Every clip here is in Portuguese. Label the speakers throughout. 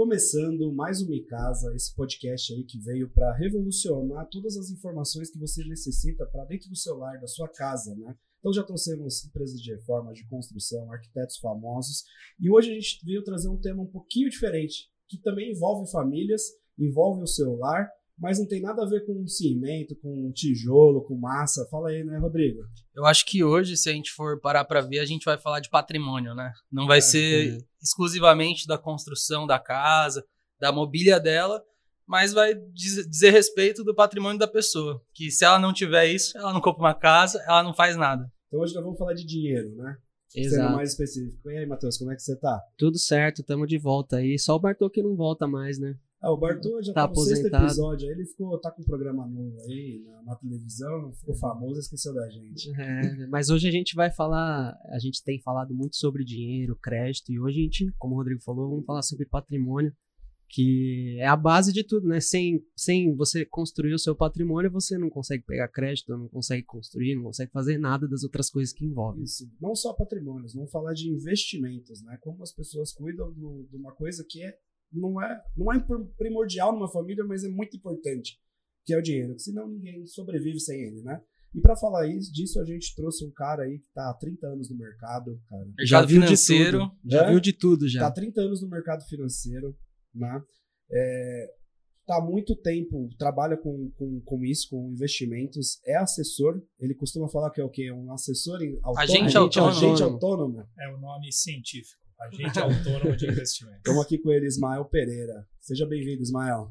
Speaker 1: Começando mais uma Casa, esse podcast aí que veio para revolucionar todas as informações que você necessita para dentro do seu lar, da sua casa, né? Então já trouxemos empresas de reforma, de construção, arquitetos famosos, e hoje a gente veio trazer um tema um pouquinho diferente, que também envolve famílias, envolve o seu lar, mas não tem nada a ver com cimento, com tijolo, com massa. Fala aí, né, Rodrigo?
Speaker 2: Eu acho que hoje, se a gente for parar para ver, a gente vai falar de patrimônio, né? Não vai é, ser é. exclusivamente da construção da casa, da mobília dela, mas vai dizer respeito do patrimônio da pessoa. Que se ela não tiver isso, ela não compra uma casa, ela não faz nada.
Speaker 1: Então hoje nós vamos falar de dinheiro, né?
Speaker 3: Exato.
Speaker 1: Sendo mais específico. E aí, Matheus, como é que você tá?
Speaker 3: Tudo certo, estamos de volta aí. Só o Bartô que não volta mais, né?
Speaker 1: Ah, o Bartô já tá, tá no sexto episódio, aí ele ficou, tá com um programa novo aí na, na televisão, ficou famoso, esqueceu da gente.
Speaker 3: É, mas hoje a gente vai falar, a gente tem falado muito sobre dinheiro, crédito, e hoje a gente, como o Rodrigo falou, vamos falar sobre patrimônio, que é a base de tudo, né? Sem, sem você construir o seu patrimônio, você não consegue pegar crédito, não consegue construir, não consegue fazer nada das outras coisas que envolvem.
Speaker 1: Isso, não só patrimônios, vamos falar de investimentos, né? Como as pessoas cuidam do, de uma coisa que é não é, não é primordial numa família, mas é muito importante, que é o dinheiro. Senão ninguém sobrevive sem ele, né? E para falar isso, disso, a gente trouxe um cara aí que tá há 30 anos no mercado, cara.
Speaker 2: Já viu financeiro, de tudo.
Speaker 3: Já viu de tudo já.
Speaker 1: Tá há 30 anos no mercado financeiro, né? É, tá há muito tempo, trabalha com, com, com isso, com investimentos, é assessor. Ele costuma falar que é o quê? Um assessor autônomo?
Speaker 2: Agente autônomo.
Speaker 1: Agente autônomo.
Speaker 4: É o nome científico. Agente autônomo de investimentos.
Speaker 1: Estamos aqui com ele, Ismael Pereira. Seja bem-vindo, Ismael.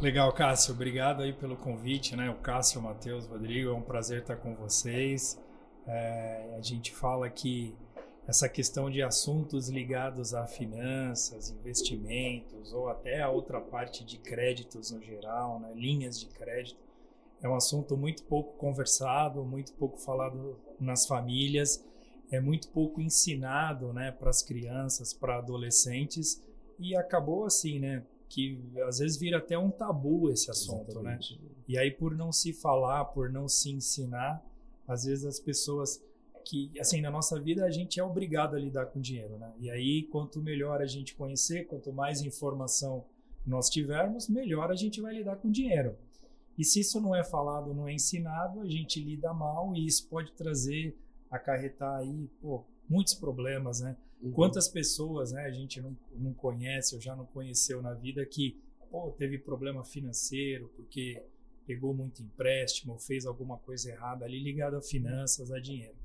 Speaker 4: Legal, Cássio. Obrigado aí pelo convite, né? O Cássio, o Matheus, o Rodrigo, é um prazer estar com vocês. É, a gente fala que essa questão de assuntos ligados a finanças, investimentos ou até a outra parte de créditos no geral, né, linhas de crédito, é um assunto muito pouco conversado, muito pouco falado nas famílias, é muito pouco ensinado, né, para as crianças, para adolescentes e acabou assim, né, que às vezes vira até um tabu esse assunto, né? Exatamente. né? E aí por não se falar, por não se ensinar, às vezes as pessoas que, assim, na nossa vida a gente é obrigado a lidar com dinheiro, né? E aí, quanto melhor a gente conhecer, quanto mais informação nós tivermos, melhor a gente vai lidar com dinheiro. E se isso não é falado, não é ensinado, a gente lida mal e isso pode trazer, acarretar aí, pô, muitos problemas, né? Uhum. Quantas pessoas, né, a gente não, não conhece ou já não conheceu na vida que, pô, teve problema financeiro porque pegou muito empréstimo, fez alguma coisa errada ali ligada a finanças, a dinheiro.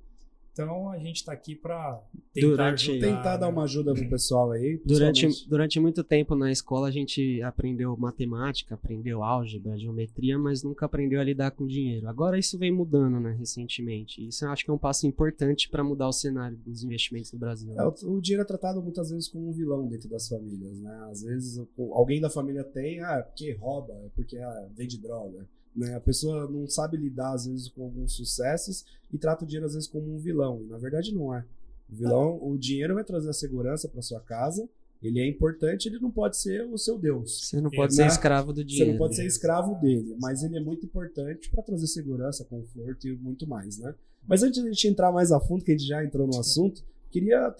Speaker 4: Então a gente está aqui para tentar, durante, ajudar,
Speaker 1: tentar né? dar uma ajuda pro pessoal aí.
Speaker 3: Durante, durante muito tempo na escola a gente aprendeu matemática, aprendeu álgebra, geometria, mas nunca aprendeu a lidar com dinheiro. Agora isso vem mudando, né, recentemente. Isso eu acho que é um passo importante para mudar o cenário dos investimentos no Brasil.
Speaker 1: É, o, o, dinheiro é tratado muitas vezes como um vilão dentro das famílias, né? Às vezes alguém da família tem, ah, porque rouba, é porque ah, vende droga. Né? A pessoa não sabe lidar, às vezes, com alguns sucessos e trata o dinheiro, às vezes, como um vilão. E, na verdade, não é. O vilão, o dinheiro vai trazer a segurança para sua casa. Ele é importante, ele não pode ser o seu Deus.
Speaker 3: Você não pode ser escravo do dinheiro.
Speaker 1: Você não pode ser escravo dele, mas ele é muito importante para trazer segurança, conforto e muito mais, né? Mas antes de a gente entrar mais a fundo, que a gente já entrou no assunto, queria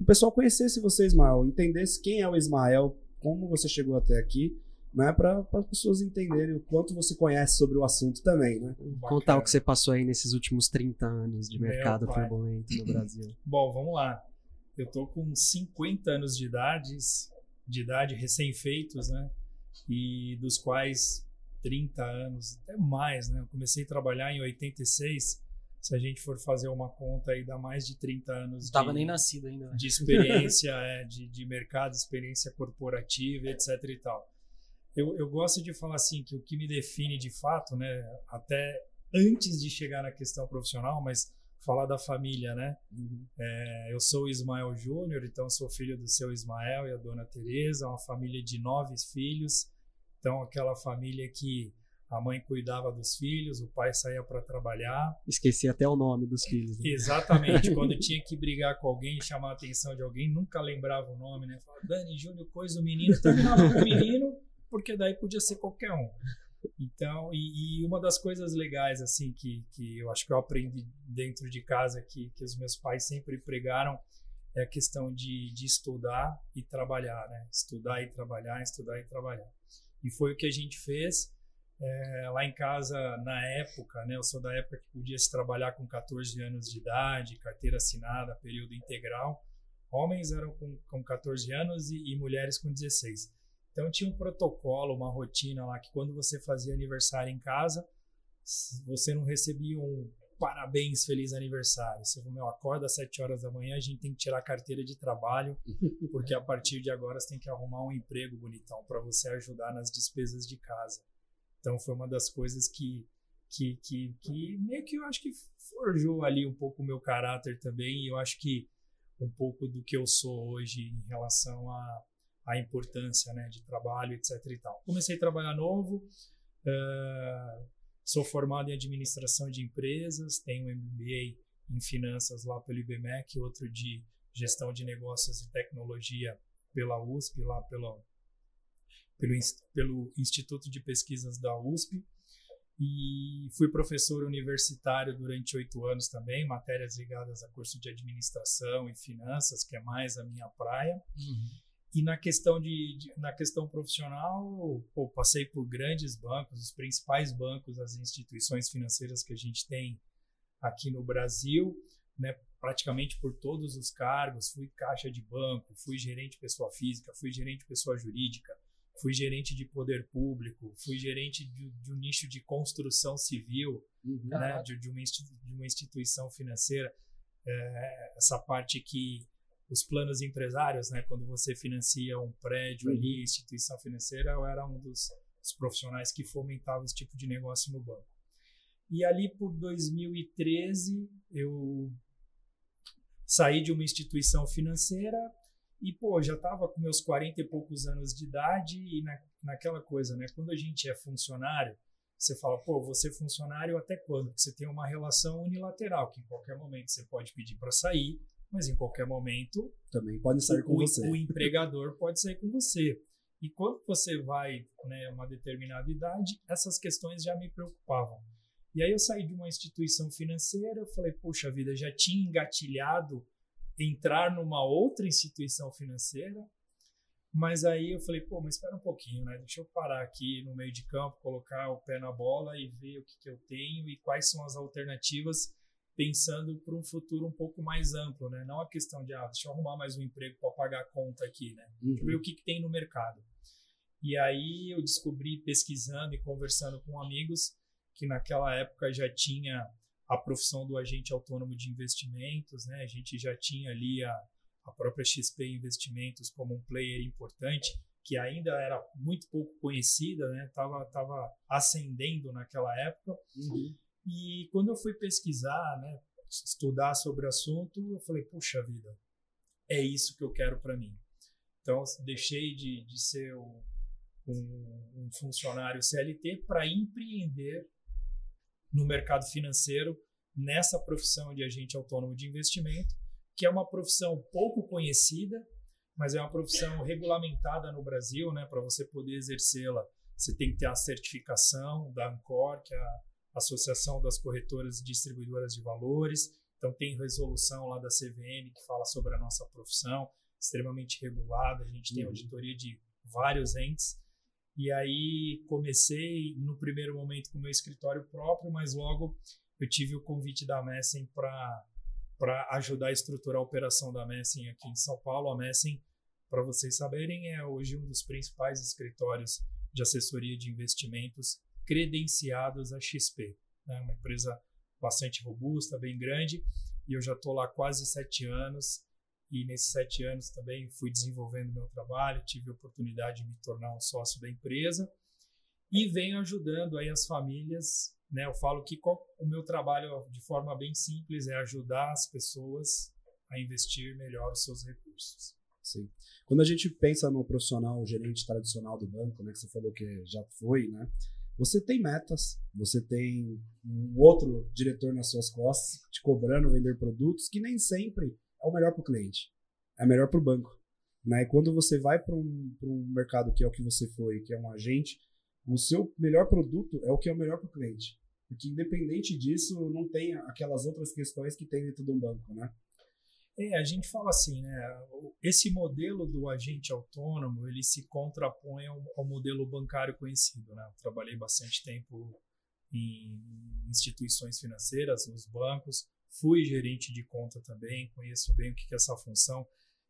Speaker 1: o pessoal conhecesse você, Ismael, entendesse quem é o Ismael, como você chegou até aqui né, para as pessoas entenderem o quanto você conhece sobre o assunto também, né?
Speaker 3: Contar o que você passou aí nesses últimos 30 anos de mercado turbulento no Brasil.
Speaker 4: Bom, vamos lá. Eu tô com 50 anos de idade, de idade recém-feitos, né? E dos quais 30 anos, até mais, né? Eu comecei a trabalhar em 86. Se a gente for fazer uma conta aí, dá mais de 30 anos.
Speaker 2: Não de, nem nascido ainda. Né?
Speaker 4: De experiência, é, de, de mercado, experiência corporativa, etc e tal eu, eu gosto de falar assim que o que me define de fato, né, até antes de chegar na questão profissional, mas falar da família, né? Uhum. É, eu sou o Ismael Júnior, então sou filho do seu Ismael e a dona Teresa, uma família de nove filhos. Então aquela família que a mãe cuidava dos filhos, o pai saía para trabalhar.
Speaker 3: Esqueci até o nome dos filhos.
Speaker 4: Né? Exatamente. Quando tinha que brigar com alguém, chamar a atenção de alguém, nunca lembrava o nome, né? Falava, Dani Júnior, coisa do menino, terminava com o menino porque daí podia ser qualquer um. Então, e, e, uma das coisas legais, assim, que, que eu acho que eu aprendi dentro de casa, que, que os meus pais sempre pregaram, é a questão de, de estudar e trabalhar, né? Estudar e trabalhar, estudar e trabalhar. E foi o que a gente fez é, lá em casa, na época, né? Eu sou da época que podia se trabalhar com 14 anos de idade, carteira assinada, período integral. Homens eram com, com 14 anos e, e mulheres com 16. Então tinha um protocolo, uma rotina lá que quando você fazia aniversário em casa, você não recebia um parabéns, feliz aniversário. Você meu, acorda às 7 horas da manhã, a gente tem que tirar a carteira de trabalho, porque a partir de agora você tem que arrumar um emprego bonitão para você ajudar nas despesas de casa. Então foi uma das coisas que que, que, que meio que eu acho que forjou ali um pouco o meu caráter também, e eu acho que um pouco do que eu sou hoje em relação a a importância né, de trabalho, etc. E tal. Comecei a trabalhar novo, uh, sou formado em administração de empresas, tenho um MBA em finanças lá pelo IBMEC, outro de gestão de negócios e tecnologia pela USP, lá pelo, pelo, pelo Instituto de Pesquisas da USP. E fui professor universitário durante oito anos também, matérias ligadas a curso de administração e finanças, que é mais a minha praia. Uhum. E na questão de, de, na questão profissional, pô, passei por grandes bancos, os principais bancos, as instituições financeiras que a gente tem aqui no Brasil, né, praticamente por todos os cargos, fui caixa de banco, fui gerente pessoa física, fui gerente pessoa jurídica, fui gerente de poder público, fui gerente de, de um nicho de construção civil, uhum. né, de, de, uma de uma instituição financeira, é, essa parte que os planos empresários, né? Quando você financia um prédio uhum. ali, instituição financeira, eu era um dos, dos profissionais que fomentava esse tipo de negócio no banco. E ali por 2013 eu saí de uma instituição financeira e pô, já estava com meus 40 e poucos anos de idade e na, naquela coisa, né? Quando a gente é funcionário, você fala, pô, você é funcionário até quando? Porque você tem uma relação unilateral, que em qualquer momento você pode pedir para sair, mas em qualquer momento
Speaker 1: também pode sair com
Speaker 4: o,
Speaker 1: você.
Speaker 4: O empregador pode sair com você. E quando você vai, né, uma determinada idade, essas questões já me preocupavam. E aí eu saí de uma instituição financeira, eu falei, poxa vida, já tinha engatilhado entrar numa outra instituição financeira, mas aí eu falei, pô, mas espera um pouquinho, né? Deixa eu parar aqui no meio de campo, colocar o pé na bola e ver o que, que eu tenho e quais são as alternativas pensando para um futuro um pouco mais amplo, né? Não a questão de, ah, deixa eu arrumar mais um emprego para pagar a conta aqui, né? Uhum. Deixa eu ver o que, que tem no mercado. E aí eu descobri, pesquisando e conversando com amigos, que naquela época já tinha a profissão do agente autônomo de investimentos, né? A gente já tinha ali a, a própria XP Investimentos como um player importante, que ainda era muito pouco conhecida, né? Tava, tava ascendendo naquela época. Uhum. E quando eu fui pesquisar, né, estudar sobre o assunto, eu falei, puxa vida, é isso que eu quero para mim. Então, deixei de, de ser um, um, funcionário CLT para empreender no mercado financeiro nessa profissão de agente autônomo de investimento, que é uma profissão pouco conhecida, mas é uma profissão regulamentada no Brasil, né? Para você poder exercê-la, você tem que ter a certificação da Ancor, que é a Associação das Corretoras e Distribuidoras de Valores. Então, tem resolução lá da CVM que fala sobre a nossa profissão, extremamente regulada. A gente tem uhum. auditoria de vários entes. E aí comecei no primeiro momento com o meu escritório próprio, mas logo eu tive o convite da Messing para para ajudar a estruturar a operação da Messing aqui em São Paulo. A Messing, para vocês saberem, é hoje um dos principais escritórios de assessoria de investimentos credenciados à XP. Né? Uma empresa bastante robusta, bem grande, e eu já estou lá quase sete anos. E nesses sete anos também fui desenvolvendo meu trabalho, tive a oportunidade de me tornar um sócio da empresa e venho ajudando aí as famílias. Né? Eu falo que o meu trabalho, de forma bem simples, é ajudar as pessoas a investir melhor os seus recursos.
Speaker 1: Sim. Quando a gente pensa no profissional gerente tradicional do banco, né, que você falou que já foi, né, você tem metas, você tem um outro diretor nas suas costas te cobrando vender produtos que nem sempre é o melhor para o cliente, é melhor para o banco. Né? E quando você vai para um, um mercado que é o que você foi, que é um agente, O seu melhor produto é o que é o melhor para o cliente. Porque independente disso, não tem aquelas outras questões que tem dentro de um banco, né?
Speaker 4: É, a gente fala assim, né? Esse modelo do agente autônomo, ele se contrapõe ao, ao modelo bancário conhecido, né? Eu trabalhei bastante tempo em instituições financeiras, nos bancos, fui gerente de conta também, conheço bem o que é essa função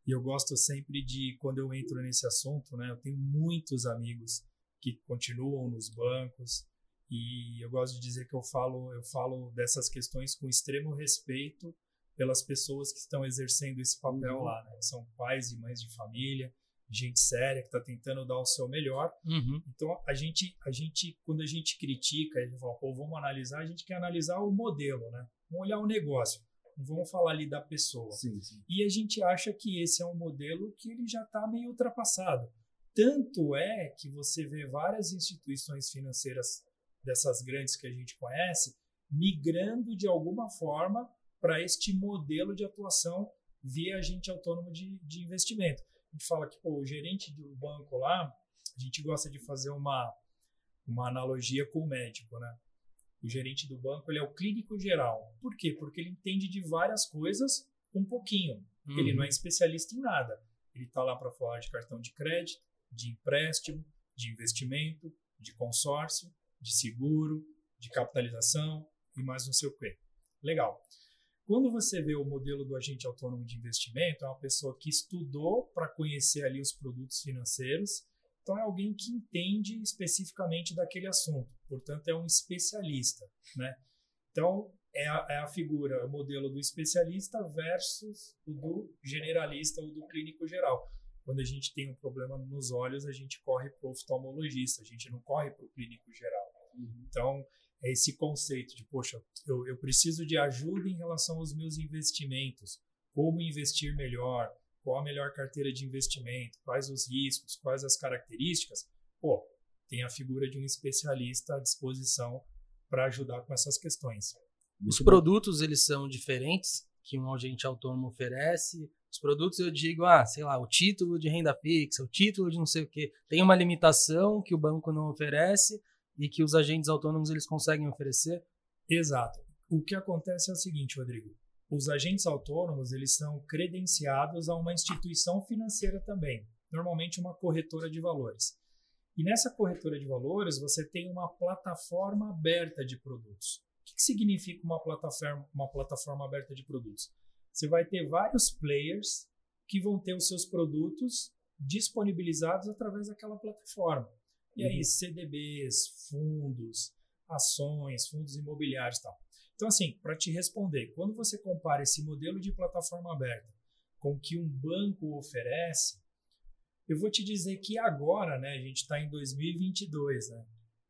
Speaker 4: e eu gosto sempre de, quando eu entro nesse assunto, né? Eu tenho muitos amigos que continuam nos bancos e eu gosto de dizer que eu falo, eu falo dessas questões com extremo respeito pelas pessoas que estão exercendo esse papel uhum. lá, né? São pais e mães de família, gente séria que está tentando dar o seu melhor.
Speaker 2: Uhum.
Speaker 4: Então a gente, a gente, quando a gente critica, gente fala, pô, vamos analisar, a gente quer analisar o modelo, né? Vamos olhar o negócio, não vamos falar ali da pessoa.
Speaker 1: Sim, sim.
Speaker 4: E a gente acha que esse é um modelo que ele já está meio ultrapassado. Tanto é que você vê várias instituições financeiras dessas grandes que a gente conhece migrando de alguma forma para este modelo de atuação via agente autônomo de, de investimento. A gente fala que pô, o gerente do banco lá, a gente gosta de fazer uma, uma analogia com o médico, né? O gerente do banco ele é o clínico geral. Por quê? Porque ele entende de várias coisas um pouquinho. Uhum. Ele não é especialista em nada. Ele está lá para falar de cartão de crédito, de empréstimo, de investimento, de consórcio, de seguro, de capitalização e mais não sei o quê. Legal. Quando você vê o modelo do agente autônomo de investimento, é uma pessoa que estudou para conhecer ali os produtos financeiros, então é alguém que entende especificamente daquele assunto, portanto é um especialista, né? Então é a, é a figura, o modelo do especialista versus o do generalista ou do clínico geral. Quando a gente tem um problema nos olhos, a gente corre para o oftalmologista, a gente não corre para o clínico geral. Uhum. Então, é esse conceito de, poxa, eu, eu preciso de ajuda em relação aos meus investimentos, como investir melhor, qual a melhor carteira de investimento, quais os riscos, quais as características. Pô, tem a figura de um especialista à disposição para ajudar com essas questões.
Speaker 2: Os produtos, eles são diferentes que um agente autônomo oferece. Os produtos, eu digo, ah, sei lá, o título de renda fixa, o título de não sei o quê. Tem uma limitação que o banco não oferece, e que os agentes autônomos eles conseguem oferecer?
Speaker 4: Exato. O que acontece é o seguinte, Rodrigo. Os agentes autônomos eles são credenciados a uma instituição financeira também, normalmente uma corretora de valores. E nessa corretora de valores você tem uma plataforma aberta de produtos. O que, significa uma plataforma, uma plataforma aberta de produtos? Você vai ter vários players que vão ter os seus produtos disponibilizados através daquela plataforma. E aí, uhum. CDBs, fundos, ações, fundos imobiliários e tal. Então, assim, para te responder, quando você compara esse modelo de plataforma aberta com o que um banco oferece, eu vou te dizer que agora, né, a gente está em 2022, né,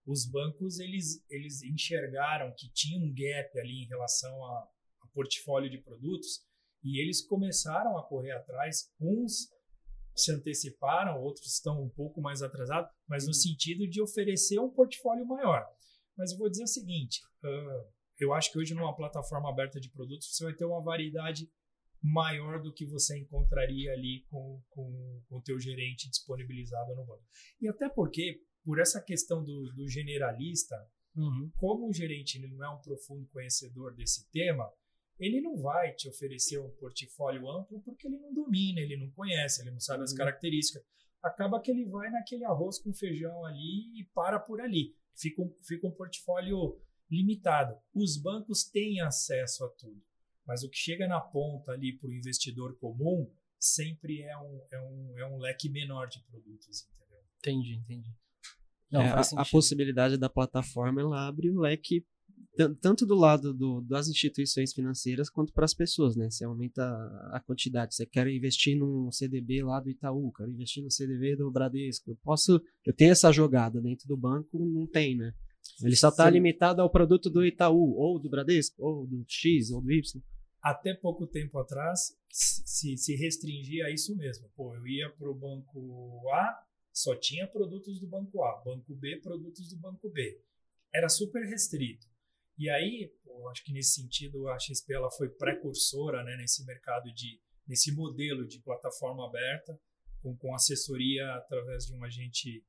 Speaker 4: os bancos eles, eles enxergaram que tinha um gap ali em relação a, a portfólio de produtos e eles começaram a correr atrás, uns se anteciparam, outros estão um pouco mais atrasados, mas no uhum. sentido de oferecer um portfólio maior. Mas eu vou dizer o seguinte: uh, eu acho que hoje numa plataforma aberta de produtos você vai ter uma variedade maior do que você encontraria ali com, com, com o teu gerente disponibilizado no banco. E até porque, por essa questão do, do generalista, uhum. como o gerente não é um profundo conhecedor desse tema, ele não vai te oferecer um portfólio amplo porque ele não domina, ele não conhece, ele não sabe as uhum. características. Acaba que ele vai naquele arroz com feijão ali e para por ali. Fica um, fica um portfólio limitado. Os bancos têm acesso a tudo, mas o que chega na ponta ali para o investidor comum sempre é um, é, um, é um leque menor de produtos, entendeu?
Speaker 2: Entendi, entendi.
Speaker 3: Não, é, a, a, possibilidade da plataforma ela abre o leque tanto do lado do, das instituições financeiras quanto para as pessoas, né? Você aumenta a quantidade. Você quer investir num CDB lá do Itaú, quero investir no CDB do Bradesco. Eu posso, eu tenho essa jogada dentro do banco, não tem, né? Ele só está limitado ao produto do Itaú, ou do Bradesco, ou do X, ou do Y.
Speaker 4: Até pouco tempo atrás, se, se restringia a isso mesmo. Pô, eu ia para o banco A, só tinha produtos do banco A. Banco B, produtos do banco B. Era super restrito. E aí, pô, acho que nesse sentido a XP ela foi precursora né, nesse mercado de nesse modelo de plataforma aberta com, com assessoria através de um agente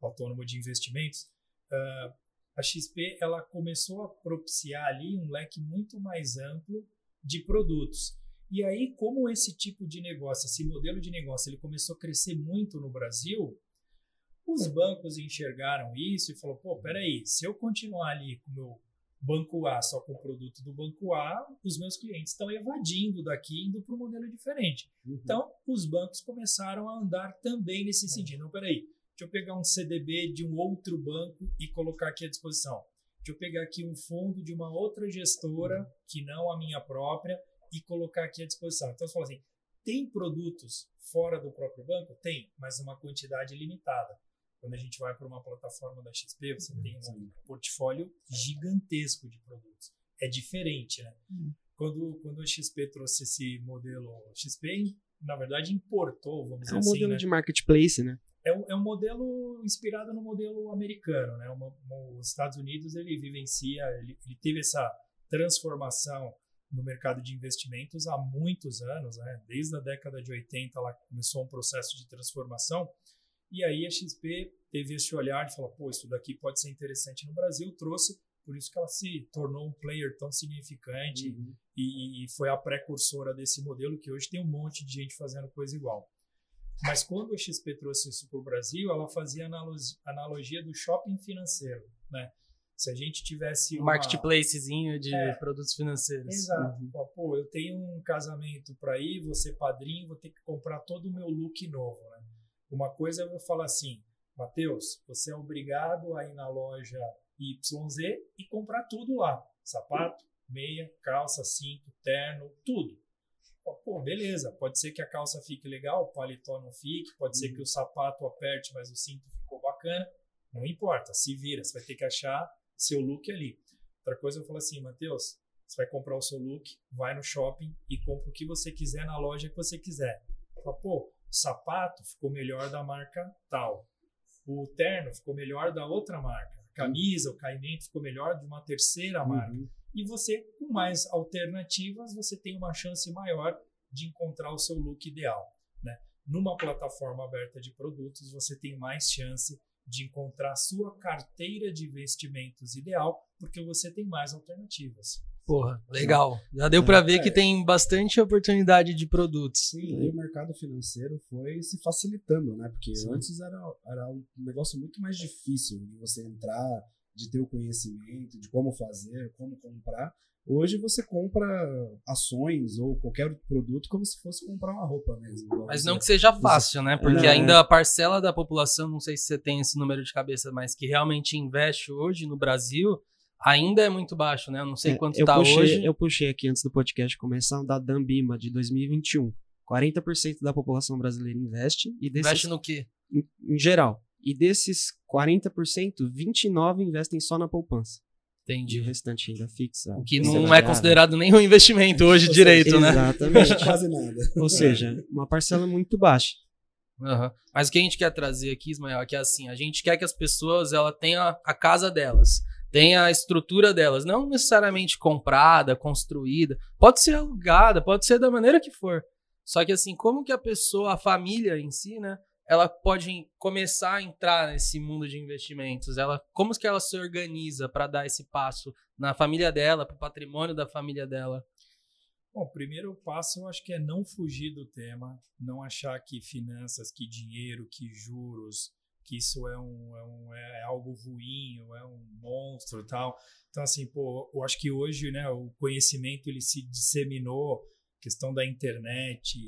Speaker 4: autônomo de investimentos. uh, a XP ela começou a propiciar ali um leque muito mais amplo de produtos. E aí, como esse tipo de negócio, esse modelo de negócio, ele começou a crescer muito no Brasil, os bancos enxergaram isso e falou: pô, peraí, se eu continuar ali com o meu banco A só com o produto do banco A, os meus clientes estão evadindo daqui, indo para um modelo diferente. Uhum. Então, os bancos começaram a andar também nesse sentido. Não, peraí, deixa eu pegar um CDB de um outro banco e colocar aqui à disposição. Deixa eu pegar aqui um fundo de uma outra gestora, uhum. que não a minha própria, e colocar aqui à disposição. Então, você fala assim, tem produtos fora do próprio banco? Tem, mas uma quantidade limitada. Quando a gente vai para uma plataforma da XP, você uhum. tem um portfólio gigantesco de produtos. É diferente, né? Uhum. Quando, quando a XP trouxe esse modelo, XP, na verdade, importou, vamos
Speaker 3: é
Speaker 4: dizer assim.
Speaker 3: É um modelo
Speaker 4: né?
Speaker 3: de marketplace, né?
Speaker 4: É um, é um modelo inspirado no modelo americano, né? Uma, uma, os Estados Unidos, ele vivencia, ele, ele teve essa transformação no mercado de investimentos há muitos anos, né? Desde a década de 80, ela começou um processo de transformação e aí a XP teve esse olhar de falar, pô, isso daqui pode ser interessante no Brasil, trouxe, por isso que ela se tornou um player tão significante uhum. e, e, foi a precursora desse modelo que hoje tem um monte de gente fazendo coisa igual. Mas quando a XP trouxe isso para o Brasil, ela fazia analogia, analogia do shopping financeiro, né? Se a gente tivesse
Speaker 2: um uma... marketplacezinho de é, produtos financeiros.
Speaker 4: Exato. Uhum. Pô, eu tenho um casamento para ir, ser padrinho, vou ter que comprar todo o meu look novo, né? Uma coisa eu vou falar assim, Matheus, você é obrigado a ir na loja YZ e comprar tudo lá. Sapato, meia, calça, cinto, terno, tudo. Pô, beleza, pode ser que a calça fique legal, o paletó não fique, pode ser que o sapato aperte, mas o cinto ficou bacana. Não importa, se vira, você vai ter que achar seu look ali. Outra coisa eu falo assim, Matheus, você vai comprar o seu look, vai no shopping e compra o que você quiser na loja que você quiser. Pô, sapato ficou melhor da marca tal. O terno ficou melhor da outra marca. A camisa, o caimento ficou melhor de uma terceira uhum. marca. E você, com mais alternativas, você tem uma chance maior de encontrar o seu look ideal. Né? Numa plataforma aberta de produtos, você tem mais chance de encontrar a sua carteira de investimentos ideal, porque você tem mais alternativas.
Speaker 2: Porra, legal. Já deu para ver é, que tem bastante oportunidade de produtos.
Speaker 1: Sim, e o mercado financeiro foi se facilitando, né? Porque Sim. antes era, era um negócio muito mais difícil de você entrar, de ter o conhecimento, de como fazer, como comprar. Hoje você compra ações ou qualquer produto como se fosse comprar uma roupa mesmo.
Speaker 2: Mas não que seja fácil, né? Porque é. ainda a parcela da população, não sei se você tem esse número de cabeça, mas que realmente investe hoje no Brasil ainda é muito baixo, né? Eu não sei é, quanto está hoje.
Speaker 3: Eu puxei aqui antes do podcast começar um da Dambima de 2021. 40% da população brasileira investe. E desses,
Speaker 2: investe no quê?
Speaker 3: Em, em geral. E desses 40%, 29% investem só na poupança.
Speaker 2: Entendi.
Speaker 3: E o restante ainda fixa.
Speaker 2: O que não é considerado nenhum investimento hoje direito, né?
Speaker 3: Exatamente.
Speaker 1: Quase nada.
Speaker 3: Ou seja, uma parcela muito baixa.
Speaker 2: Uhum. Mas o que a gente quer trazer aqui, Ismael, é que é assim, a gente quer que as pessoas ela tenham a casa delas, tenha a estrutura delas, não necessariamente comprada, construída, pode ser alugada, pode ser da maneira que for. Só que assim, como que a pessoa, a família em si, né, ela pode começar a entrar nesse mundo de investimentos? Ela, como que ela se organiza para dar esse passo na família dela, para o patrimônio da família dela?
Speaker 4: Bom, primeiro passo eu acho que é não fugir do tema, não achar que finanças, que dinheiro, que juros, que isso é, um, é, um, é algo ruim, ou é um monstro tal. Então, assim, pô, eu acho que hoje, né, o conhecimento ele se disseminou, questão da internet,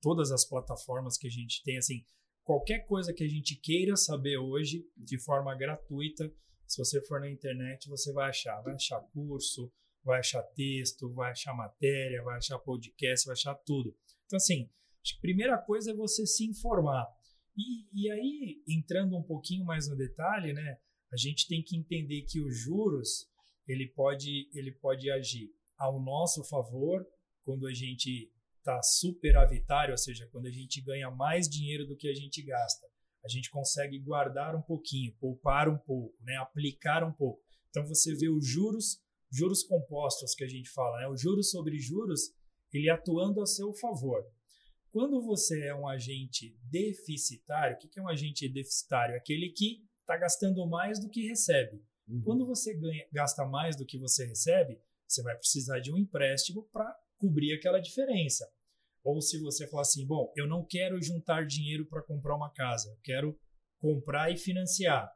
Speaker 4: todas as plataformas que a gente tem, assim, qualquer coisa que a gente queira saber hoje, de forma gratuita, se você for na internet, você vai achar. Vai achar curso, vai achar texto, vai achar matéria, vai achar podcast, vai achar tudo. Então, assim, a primeira coisa é você se informar. E, e aí, entrando um pouquinho mais no detalhe, né, a gente tem que entender que os juros ele pode, ele pode agir ao nosso favor quando a gente está superavitário, ou seja, quando a gente ganha mais dinheiro do que a gente gasta, a gente consegue guardar um pouquinho, poupar um pouco, né? aplicar um pouco. Então você vê os juros, juros compostos que a gente fala, né? o juros sobre juros, ele atuando a seu favor. Quando você é um agente deficitário, o que é um agente deficitário? Aquele que está gastando mais do que recebe.
Speaker 1: Uhum.
Speaker 4: Quando você ganha, gasta mais do que você recebe, você vai precisar de um empréstimo para cobrir aquela diferença. Ou se você falar assim, bom, eu não quero juntar dinheiro para comprar uma casa, eu quero comprar e financiar.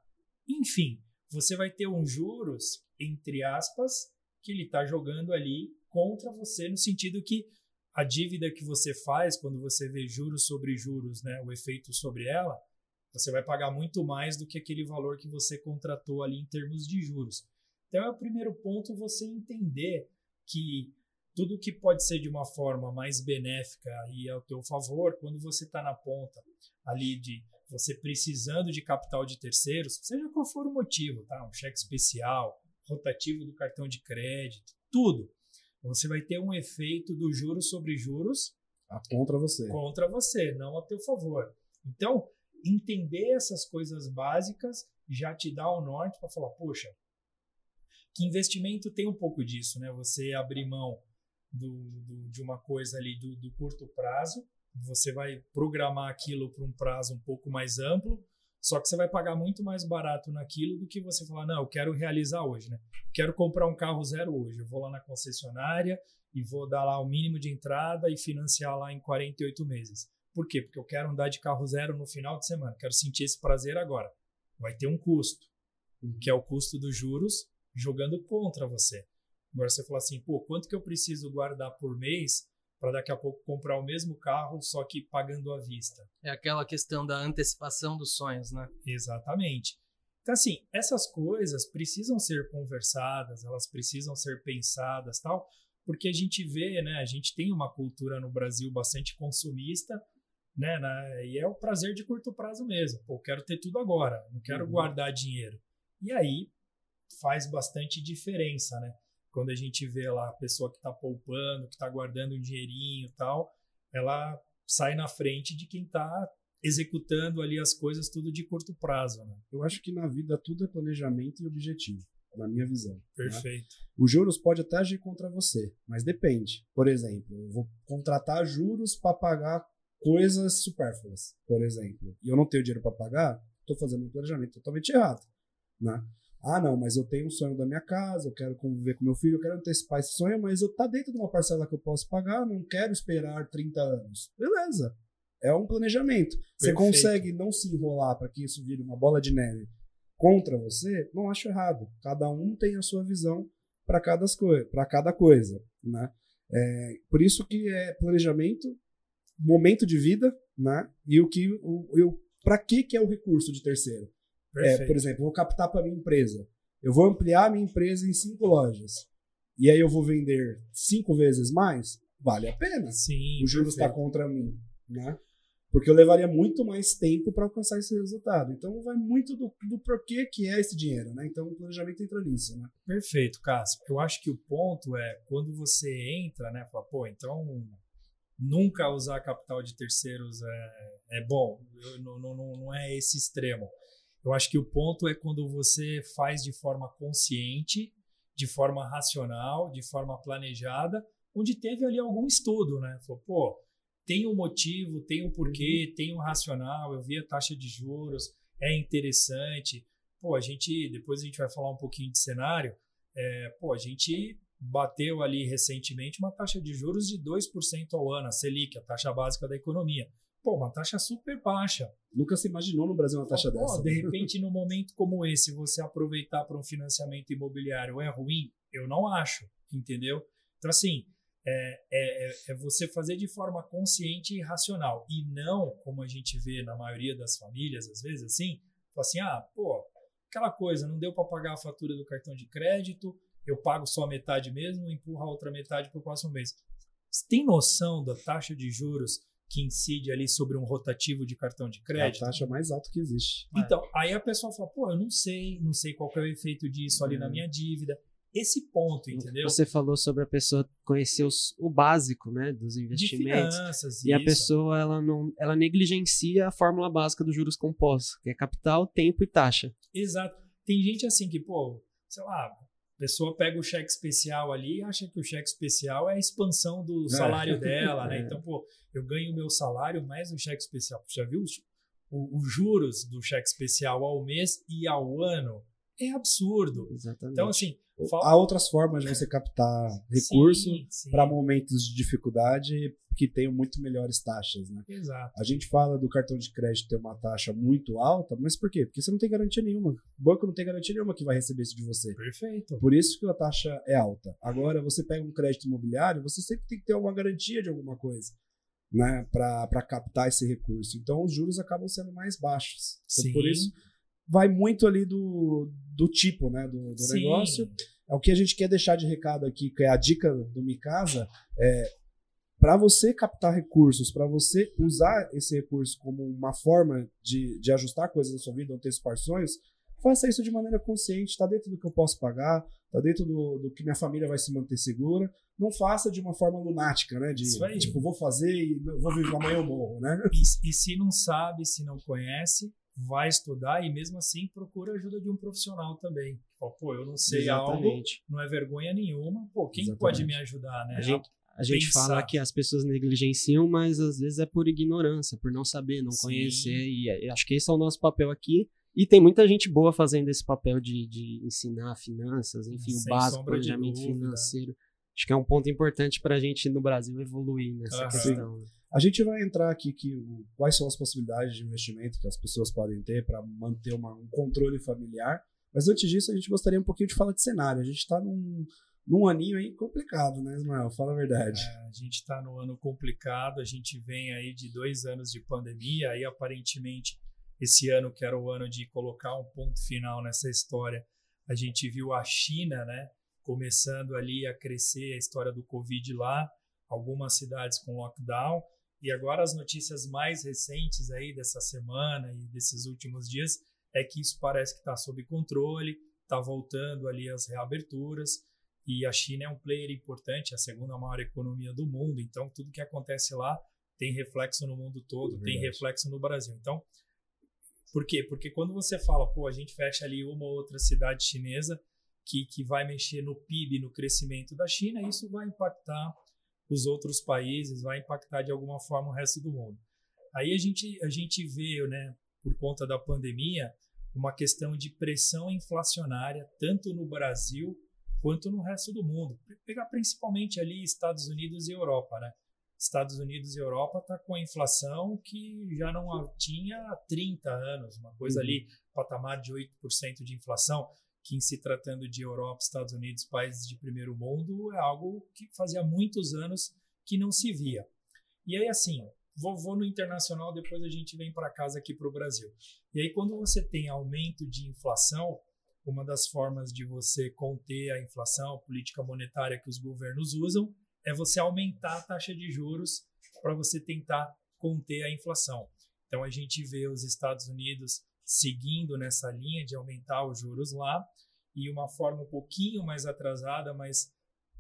Speaker 4: Enfim, você vai ter um juros, entre aspas, que ele está jogando ali contra você, no sentido que a dívida que você faz, quando você vê juros sobre juros, né, o efeito sobre ela, você vai pagar muito mais do que aquele valor que você contratou ali em termos de juros. Então é o primeiro ponto você entender que tudo que pode ser de uma forma mais benéfica e ao teu favor, quando você está na ponta ali de você precisando de capital de terceiros, seja qual for o motivo, tá? Um cheque especial, rotativo do cartão de crédito, tudo. Você vai ter um efeito do juros sobre juros
Speaker 1: Ah, contra você.
Speaker 4: contra você, não a teu favor. Então, entender essas coisas básicas já te dá o norte para falar, poxa, que investimento tem um pouco disso, né? Você abrir mão do, do- de uma coisa ali do, do curto prazo, você vai programar aquilo para um prazo um pouco mais amplo, só que você vai pagar muito mais barato naquilo do que você falar, não, eu quero realizar hoje, né? Quero comprar um carro zero hoje, eu vou lá na concessionária e vou dar lá o mínimo de entrada e financiar lá em 48 meses. Por quê? Porque eu quero andar de carro zero no final de semana, quero sentir esse prazer agora. Vai ter um custo, que é o custo dos juros jogando contra você. Agora você fala assim, pô, quanto que eu preciso guardar por mês para daqui a pouco comprar o mesmo carro, só que pagando à vista?
Speaker 2: É aquela questão da antecipação dos sonhos, né?
Speaker 4: Exatamente. Então, assim, essas coisas precisam ser conversadas, elas precisam ser pensadas, tal, porque a gente vê, né, a gente tem uma cultura no Brasil bastante consumista, né, na- e é o prazer de curto prazo mesmo. Pô, eu quero ter tudo agora, não quero
Speaker 1: Uhum.
Speaker 4: guardar dinheiro. E aí faz bastante diferença, né? Quando a gente vê lá a pessoa que está poupando, que está guardando um dinheirinho e tal, ela sai na frente de quem está executando ali as coisas tudo de curto prazo, né?
Speaker 1: Eu acho que na vida tudo é planejamento e objetivo, na minha visão. né?
Speaker 4: Perfeito.
Speaker 1: Os juros pode até agir contra você, mas depende. Por exemplo, eu vou contratar juros para pagar coisas supérfluas, por exemplo, e eu não tenho dinheiro para pagar, estou fazendo um planejamento totalmente errado, né? Ah, não, mas eu tenho um sonho da minha casa, eu quero conviver com meu filho, eu quero antecipar esse sonho, mas eu tá dentro de uma parcela que eu posso pagar, não quero esperar 30 anos. Beleza. É um planejamento. Você
Speaker 4: Perfeito.
Speaker 1: consegue não se enrolar para que isso vire uma bola de neve contra você? Não acho errado. Cada um tem a sua visão para cada, coi cada coisa, né? É, por isso que é planejamento, momento de vida, né? E o que, o, o, para que que é o recurso de terceiro? É, por exemplo, eu vou captar para minha empresa. Eu vou ampliar minha empresa em cinco lojas. E aí eu vou vender cinco vezes mais? Vale a pena.
Speaker 4: Sim,
Speaker 1: O juros está contra mim, né? Porque eu levaria muito mais tempo para alcançar esse resultado. Então vai muito do, do porquê que é esse dinheiro, né? Então o planejamento entra nisso, né?
Speaker 4: Perfeito, Cássio. Eu acho que o ponto é quando você entra, né? Fala, pô, então nunca usar capital de terceiros é, é bom. Eu- não, não não é esse extremo. Eu acho que o ponto é quando você faz de forma consciente, de forma racional, de forma planejada, onde teve ali algum estudo, né? Falou, pô, tem um motivo, tem um porquê, tem um racional, eu vi a taxa de juros, é interessante. Pô, a gente, depois a gente vai falar um pouquinho de cenário, é, pô, a gente bateu ali recentemente uma taxa de juros de 2% ao ano, a Selic, a taxa básica da economia. Pô, uma taxa super baixa.
Speaker 1: Nunca se imaginou no Brasil uma taxa
Speaker 4: Pô,
Speaker 1: dessa.
Speaker 4: De repente, num momento como esse, você aproveitar para um financiamento imobiliário é ruim? Eu não acho, entendeu? Então, assim, é, é, é- é você fazer de forma consciente e racional. E não, como a gente vê na maioria das famílias, às vezes, assim, assim, ah, pô, aquela coisa, não deu para pagar a fatura do cartão de crédito, eu pago só metade mesmo, empurra a outra metade para o próximo mês. Você tem noção da taxa de juros que incide ali sobre um rotativo de cartão de
Speaker 1: É a
Speaker 4: crédito?
Speaker 1: taxa mais alta que existe.
Speaker 4: Então, aí a pessoa fala, pô, eu não sei, não sei qual que é o efeito disso ali na minha dívida. Esse ponto, entendeu?
Speaker 3: Você falou sobre a pessoa conhecer os- o básico, né, dos
Speaker 4: De
Speaker 3: investimentos.
Speaker 4: finanças,
Speaker 3: E a
Speaker 4: isso.
Speaker 3: pessoa ela não, ela negligencia a fórmula básica dos juros compostos, que é capital, tempo e taxa.
Speaker 4: Exato. Tem gente assim que, pô, sei lá, a pessoa pega o cheque especial ali e acha que o cheque especial é a expansão do salário dela, né?
Speaker 1: É.
Speaker 4: Então, pô, eu ganho o meu salário mais o cheque especial. Já viu os, os juros do cheque especial ao mês e ao ano é absurdo.
Speaker 3: Exatamente.
Speaker 4: Então, assim,
Speaker 1: Há outras formas de você captar recurso para momentos de dificuldade que tenham muito melhores taxas, né?
Speaker 4: Exato.
Speaker 1: A gente fala do cartão de crédito ter uma taxa muito alta, mas por quê? Porque você não tem garantia nenhuma. O banco não tem garantia nenhuma que vai receber isso de você.
Speaker 4: Perfeito.
Speaker 1: Por isso que a taxa é alta. Agora, você pega um crédito imobiliário, você sempre tem que ter alguma garantia de alguma coisa. Né, para captar esse recurso. Então, os juros acabam sendo mais baixos. Então,
Speaker 4: Sim.
Speaker 1: por isso, vai muito ali do, do tipo né, do, do negócio. É o que a gente quer deixar de recado aqui, que é a dica do Micasa, é para você captar recursos, para você usar esse recurso como uma forma de, de ajustar coisas na sua vida, antecipar sonhos, faça isso de maneira consciente, está dentro do que eu posso pagar, está dentro do, do que minha família vai se manter segura. Não faça de uma forma lunática, né? De tipo, vou fazer e vou viver amanhã eu morro, né?
Speaker 4: E, e se não sabe, se não conhece, vai estudar e mesmo assim procura a ajuda de um profissional também. Fala, pô, eu não sei
Speaker 3: Exatamente.
Speaker 4: algo, não é vergonha nenhuma. Pô, quem
Speaker 1: Exatamente.
Speaker 4: pode me ajudar, né?
Speaker 3: A gente, a gente fala que as pessoas negligenciam, mas às vezes é por ignorância, por não saber, não
Speaker 4: Sim.
Speaker 3: conhecer. E é- acho que esse é o nosso papel aqui. E tem muita gente boa fazendo esse papel de, de ensinar finanças, enfim, o
Speaker 4: Sem
Speaker 3: básico,
Speaker 4: sombra de
Speaker 3: planejamento financeiro. Acho que é um ponto importante para a gente no Brasil evoluir nessa
Speaker 4: Aham.
Speaker 3: questão. né?
Speaker 1: A gente vai entrar aqui que o- quais são as possibilidades de investimento que as pessoas podem ter para manter uma- um controle familiar. Mas antes disso, a gente gostaria um pouquinho de falar de cenário. A gente está num, num aninho aí complicado, né, Ismael? Fala a verdade.
Speaker 4: É, a gente está no ano complicado, a gente vem aí de dois anos de pandemia, aí aparentemente esse ano, que era o ano de colocar um ponto final nessa história, a gente viu a China, né, começando ali a crescer a história do Covid lá, algumas cidades com lockdown, e agora as notícias mais recentes aí dessa semana e desses últimos dias é que isso parece que está sob controle, está voltando ali as reaberturas, e a China é um player importante, é a segunda maior economia do mundo, então tudo que acontece lá tem reflexo no mundo todo, tem
Speaker 1: Verdade.
Speaker 4: reflexo no Brasil. Então, por quê? Porque quando você fala, pô, a gente fecha ali uma ou outra cidade chinesa que, que vai mexer no PIB, no crescimento da China, isso vai impactar os outros países, vai impactar de alguma forma o resto do mundo. Aí a gente, a gente vê, né, por conta da pandemia, uma questão de pressão inflacionária, tanto no Brasil quanto no resto do mundo. Pegar principalmente ali Estados Unidos e Europa, né? Estados Unidos e Europa está com a inflação que já não tinha há 30 anos, uma coisa
Speaker 1: Uhum.
Speaker 4: ali, patamar de 8% de inflação, que em se tratando de Europa, Estados Unidos, países de primeiro mundo, é algo que fazia muitos anos que não se via. E aí, assim, vou, vou no internacional, depois a gente vem para casa aqui para o Brasil. E aí, quando você tem aumento de inflação, uma das formas de você conter a inflação, a política monetária que os governos usam, é você aumentar a taxa de juros para você tentar conter a inflação. Então a gente vê os Estados Unidos seguindo nessa linha de aumentar os juros lá e uma forma um pouquinho mais atrasada, mas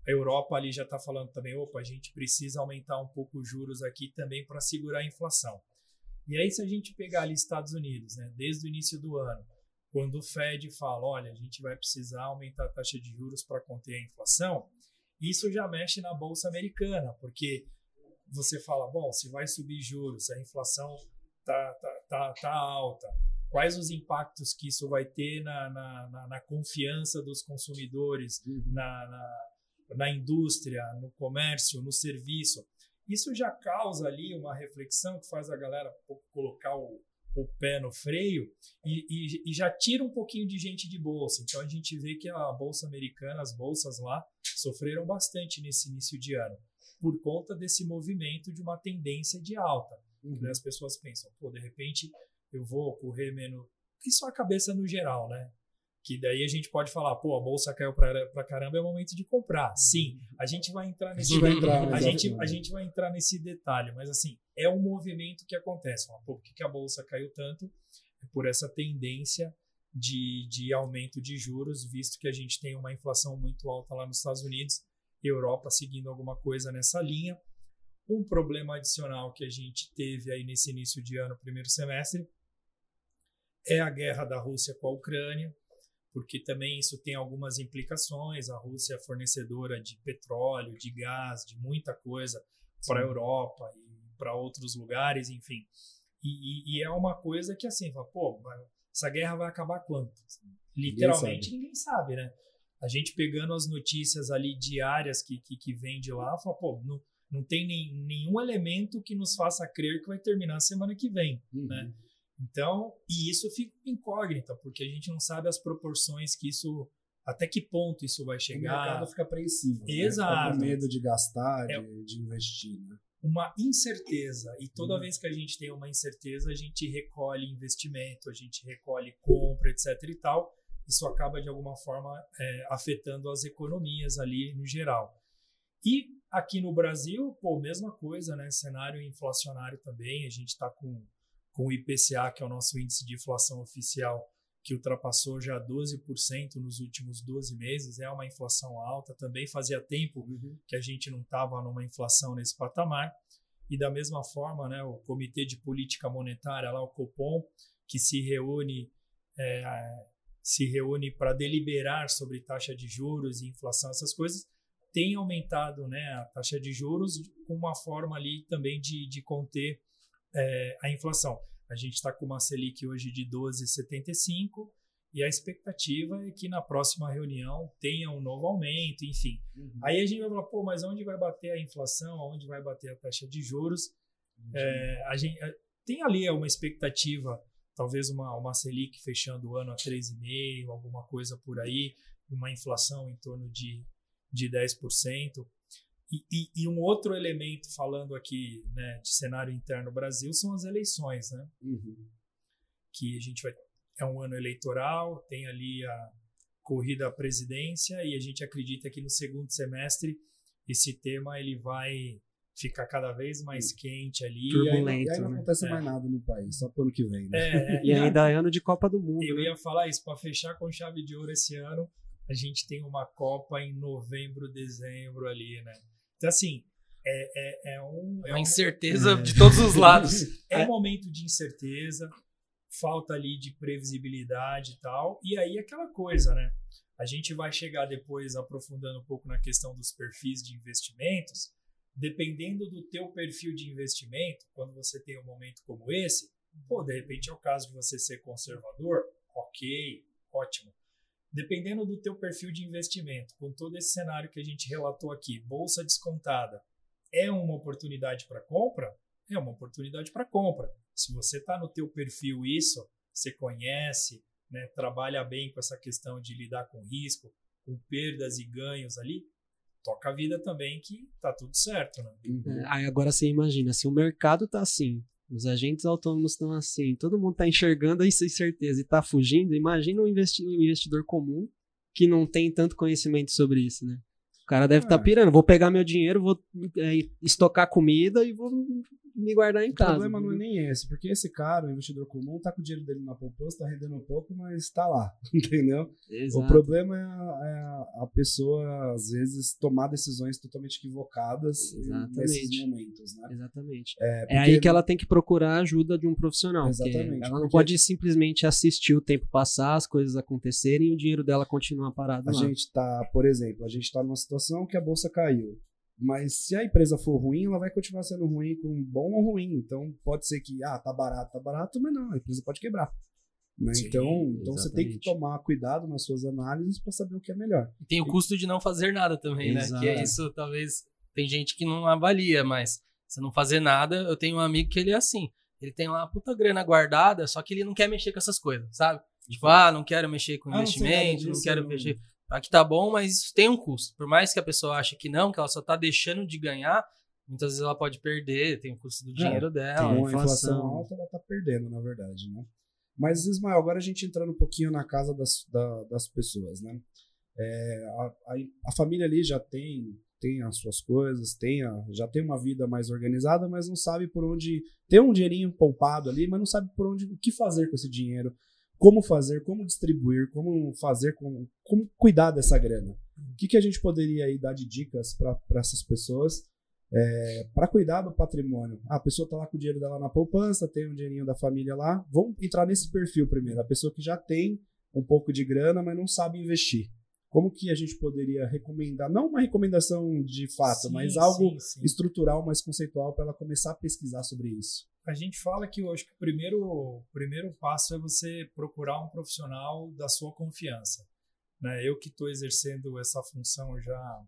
Speaker 4: a Europa ali já está falando também, opa, a gente precisa aumentar um pouco os juros aqui também para segurar a inflação. E aí se a gente pegar ali Estados Unidos, né, desde o início do ano, quando o Fed fala, olha, a gente vai precisar aumentar a taxa de juros para conter a inflação, isso já mexe na bolsa americana, porque você fala, bom, se vai subir juros, a inflação tá, tá, tá, tá alta, quais os impactos que isso vai ter na, na, na, na confiança dos consumidores, na, na, na indústria, no comércio, no serviço. Isso já causa ali uma reflexão que faz a galera colocar o, o pé no freio e, e, e já tira um pouquinho de gente de bolsa. Então a gente vê que a bolsa americana, as bolsas lá, sofreram bastante nesse início de ano, por conta desse movimento de uma tendência de alta. Né? As pessoas pensam, pô, de repente eu vou correr menos. Isso é a cabeça no geral, né? Que daí a gente pode falar, pô, a bolsa caiu pra, pra caramba, é o momento de comprar. Sim, a gente vai entrar nesse,
Speaker 1: vai entrar,
Speaker 4: a, gente, a gente vai entrar nesse detalhe, mas assim, é um movimento que acontece. Fala, pô, por que, que a bolsa caiu tanto? É por essa tendência de, de aumento de juros, visto que a gente tem uma inflação muito alta lá nos Estados Unidos, Europa seguindo alguma coisa nessa linha. Um problema adicional que a gente teve aí nesse início de ano, primeiro semestre, é a guerra da Rússia com a Ucrânia, porque também isso tem algumas implicações. A Rússia é fornecedora de petróleo, de gás, de muita coisa para a Europa e para outros lugares, enfim. E, e, e é uma coisa que assim, fala, pô, essa guerra vai acabar quando? Literalmente ninguém, ninguém sabe, né? A gente pegando as notícias ali diárias que, que, que vem de lá, fala, pô, não, não tem nem, nenhum elemento que nos faça crer que vai terminar semana que vem, uhum. né? Então, e isso fica incógnita, porque a gente não sabe as proporções que isso até que ponto isso vai chegar.
Speaker 1: O mercado fica apreensivo.
Speaker 4: Exato.
Speaker 1: Né? Fica com medo de gastar, é de, de investir. Né?
Speaker 4: Uma incerteza. E toda hum. vez que a gente tem uma incerteza, a gente recolhe investimento, a gente recolhe compra, etc. e tal. Isso acaba, de alguma forma, é, afetando as economias ali no geral. E aqui no Brasil, pô, mesma coisa, né? Cenário inflacionário também. A gente está com, com o IPCA, que é o nosso índice de inflação oficial, que ultrapassou já 12% nos últimos 12 meses, é uma inflação alta, também fazia tempo uhum. que a gente não estava numa inflação nesse patamar. E da mesma forma, né, o Comitê de Política Monetária, lá o Copom, que se reúne é, se reúne para deliberar sobre taxa de juros e inflação, essas coisas, tem aumentado né, a taxa de juros com uma forma ali também de, de conter é, a inflação. A gente está com uma Selic hoje de 12,75 e a expectativa é que na próxima reunião tenha um novo aumento, enfim. Uhum. Aí a gente vai falar, pô, mas onde vai bater a inflação? Onde vai bater a taxa de juros? Uhum. É, a gente é, tem ali uma expectativa, talvez uma, uma Selic fechando o ano a 3,5, alguma coisa por aí, uma inflação em torno de, de 10%. E, e, e, um outro elemento, falando aqui né, de cenário interno do Brasil, são as eleições, né? Uhum. Que a gente vai. É um ano eleitoral, tem ali a corrida à presidência, e a gente acredita que no segundo semestre esse tema ele vai ficar cada vez mais quente ali.
Speaker 1: Turbulento. E aí, e aí não né? acontece é. mais nada no país, só pro ano que vem. Né?
Speaker 3: É, é, e ainda é ano de Copa do Mundo.
Speaker 4: Eu né? ia falar isso, para fechar com chave de ouro esse ano, a gente tem uma Copa em novembro, dezembro ali, né? Então, assim, é, é, é um. É
Speaker 2: uma incerteza um, de todos os lados.
Speaker 4: É um momento de incerteza, falta ali de previsibilidade e tal. E aí, aquela coisa, né? A gente vai chegar depois aprofundando um pouco na questão dos perfis de investimentos. Dependendo do teu perfil de investimento, quando você tem um momento como esse, pô, de repente é o caso de você ser conservador, ok, ótimo dependendo do teu perfil de investimento, com todo esse cenário que a gente relatou aqui, bolsa descontada, é uma oportunidade para compra? É uma oportunidade para compra. Se você está no teu perfil isso, você conhece, né, trabalha bem com essa questão de lidar com risco, com perdas e ganhos ali, toca a vida também que tá tudo certo, né?
Speaker 3: Uhum. Aí agora você imagina, se o mercado tá assim, os agentes autônomos estão assim, todo mundo está enxergando isso sem certeza e está fugindo. Imagina um investidor, um investidor comum que não tem tanto conhecimento sobre isso, né? O cara deve estar tá é. pirando. Vou pegar meu dinheiro, vou é, estocar comida e vou me guardar em
Speaker 1: o
Speaker 3: casa.
Speaker 1: O problema não é nem esse, porque esse cara, o investidor comum, tá com o dinheiro dele na poupança, tá rendendo um pouco, mas tá lá, entendeu? Exato. O problema é a, é a, pessoa, às vezes, tomar decisões totalmente equivocadas Exatamente. nesses momentos, né?
Speaker 3: Exatamente. É, porque... é, aí que ela tem que procurar a ajuda de um profissional. Exatamente. Ela não pode simplesmente assistir o tempo passar, as coisas acontecerem e o dinheiro dela continuar parado
Speaker 1: a
Speaker 3: lá.
Speaker 1: gente tá, por exemplo, a gente tá numa situação que a bolsa caiu. Mas se a empresa for ruim, ela vai continuar sendo ruim com bom ou ruim. Então pode ser que, ah, tá barato, tá barato, mas não, a empresa pode quebrar. Né? Sim, então, então você tem que tomar cuidado nas suas análises para saber o que é melhor.
Speaker 2: E tem o custo de não fazer nada também, Exato. né? Que é isso, talvez. Tem gente que não avalia, mas se não fazer nada, eu tenho um amigo que ele é assim. Ele tem lá uma puta grana guardada, só que ele não quer mexer com essas coisas, sabe? Tipo, ah, não quero mexer com ah, investimento, não, não quero mexer aqui tá bom, mas isso tem um custo. Por mais que a pessoa ache que não, que ela só tá deixando de ganhar, muitas vezes ela pode perder, tem o custo do é, dinheiro é, dela.
Speaker 1: Com a inflação alta, ela tá perdendo, na verdade, né? Mas, Ismael, agora a gente entrando um pouquinho na casa das, da, das pessoas, né? É, a, a, a, família ali já tem tem as suas coisas, tem a, já tem uma vida mais organizada, mas não sabe por onde tem um dinheirinho poupado ali, mas não sabe por onde o que fazer com esse dinheiro como fazer, como distribuir, como fazer, como, como cuidar dessa grana. O que, que a gente poderia aí dar de dicas para essas pessoas é, para cuidar do patrimônio? Ah, a pessoa está lá com o dinheiro dela na poupança, tem um dinheirinho da família lá. Vamos entrar nesse perfil primeiro. A pessoa que já tem um pouco de grana, mas não sabe investir. Como que a gente poderia recomendar, não uma recomendação de fato,
Speaker 4: Sim,
Speaker 1: mas algo
Speaker 4: sim, sim.
Speaker 1: estrutural, mais conceitual para ela começar a pesquisar sobre isso?
Speaker 4: A gente fala que acho que o primeiro, o primeiro passo é você procurar um profissional da sua confiança. Né? Eu que estou exercendo essa função já há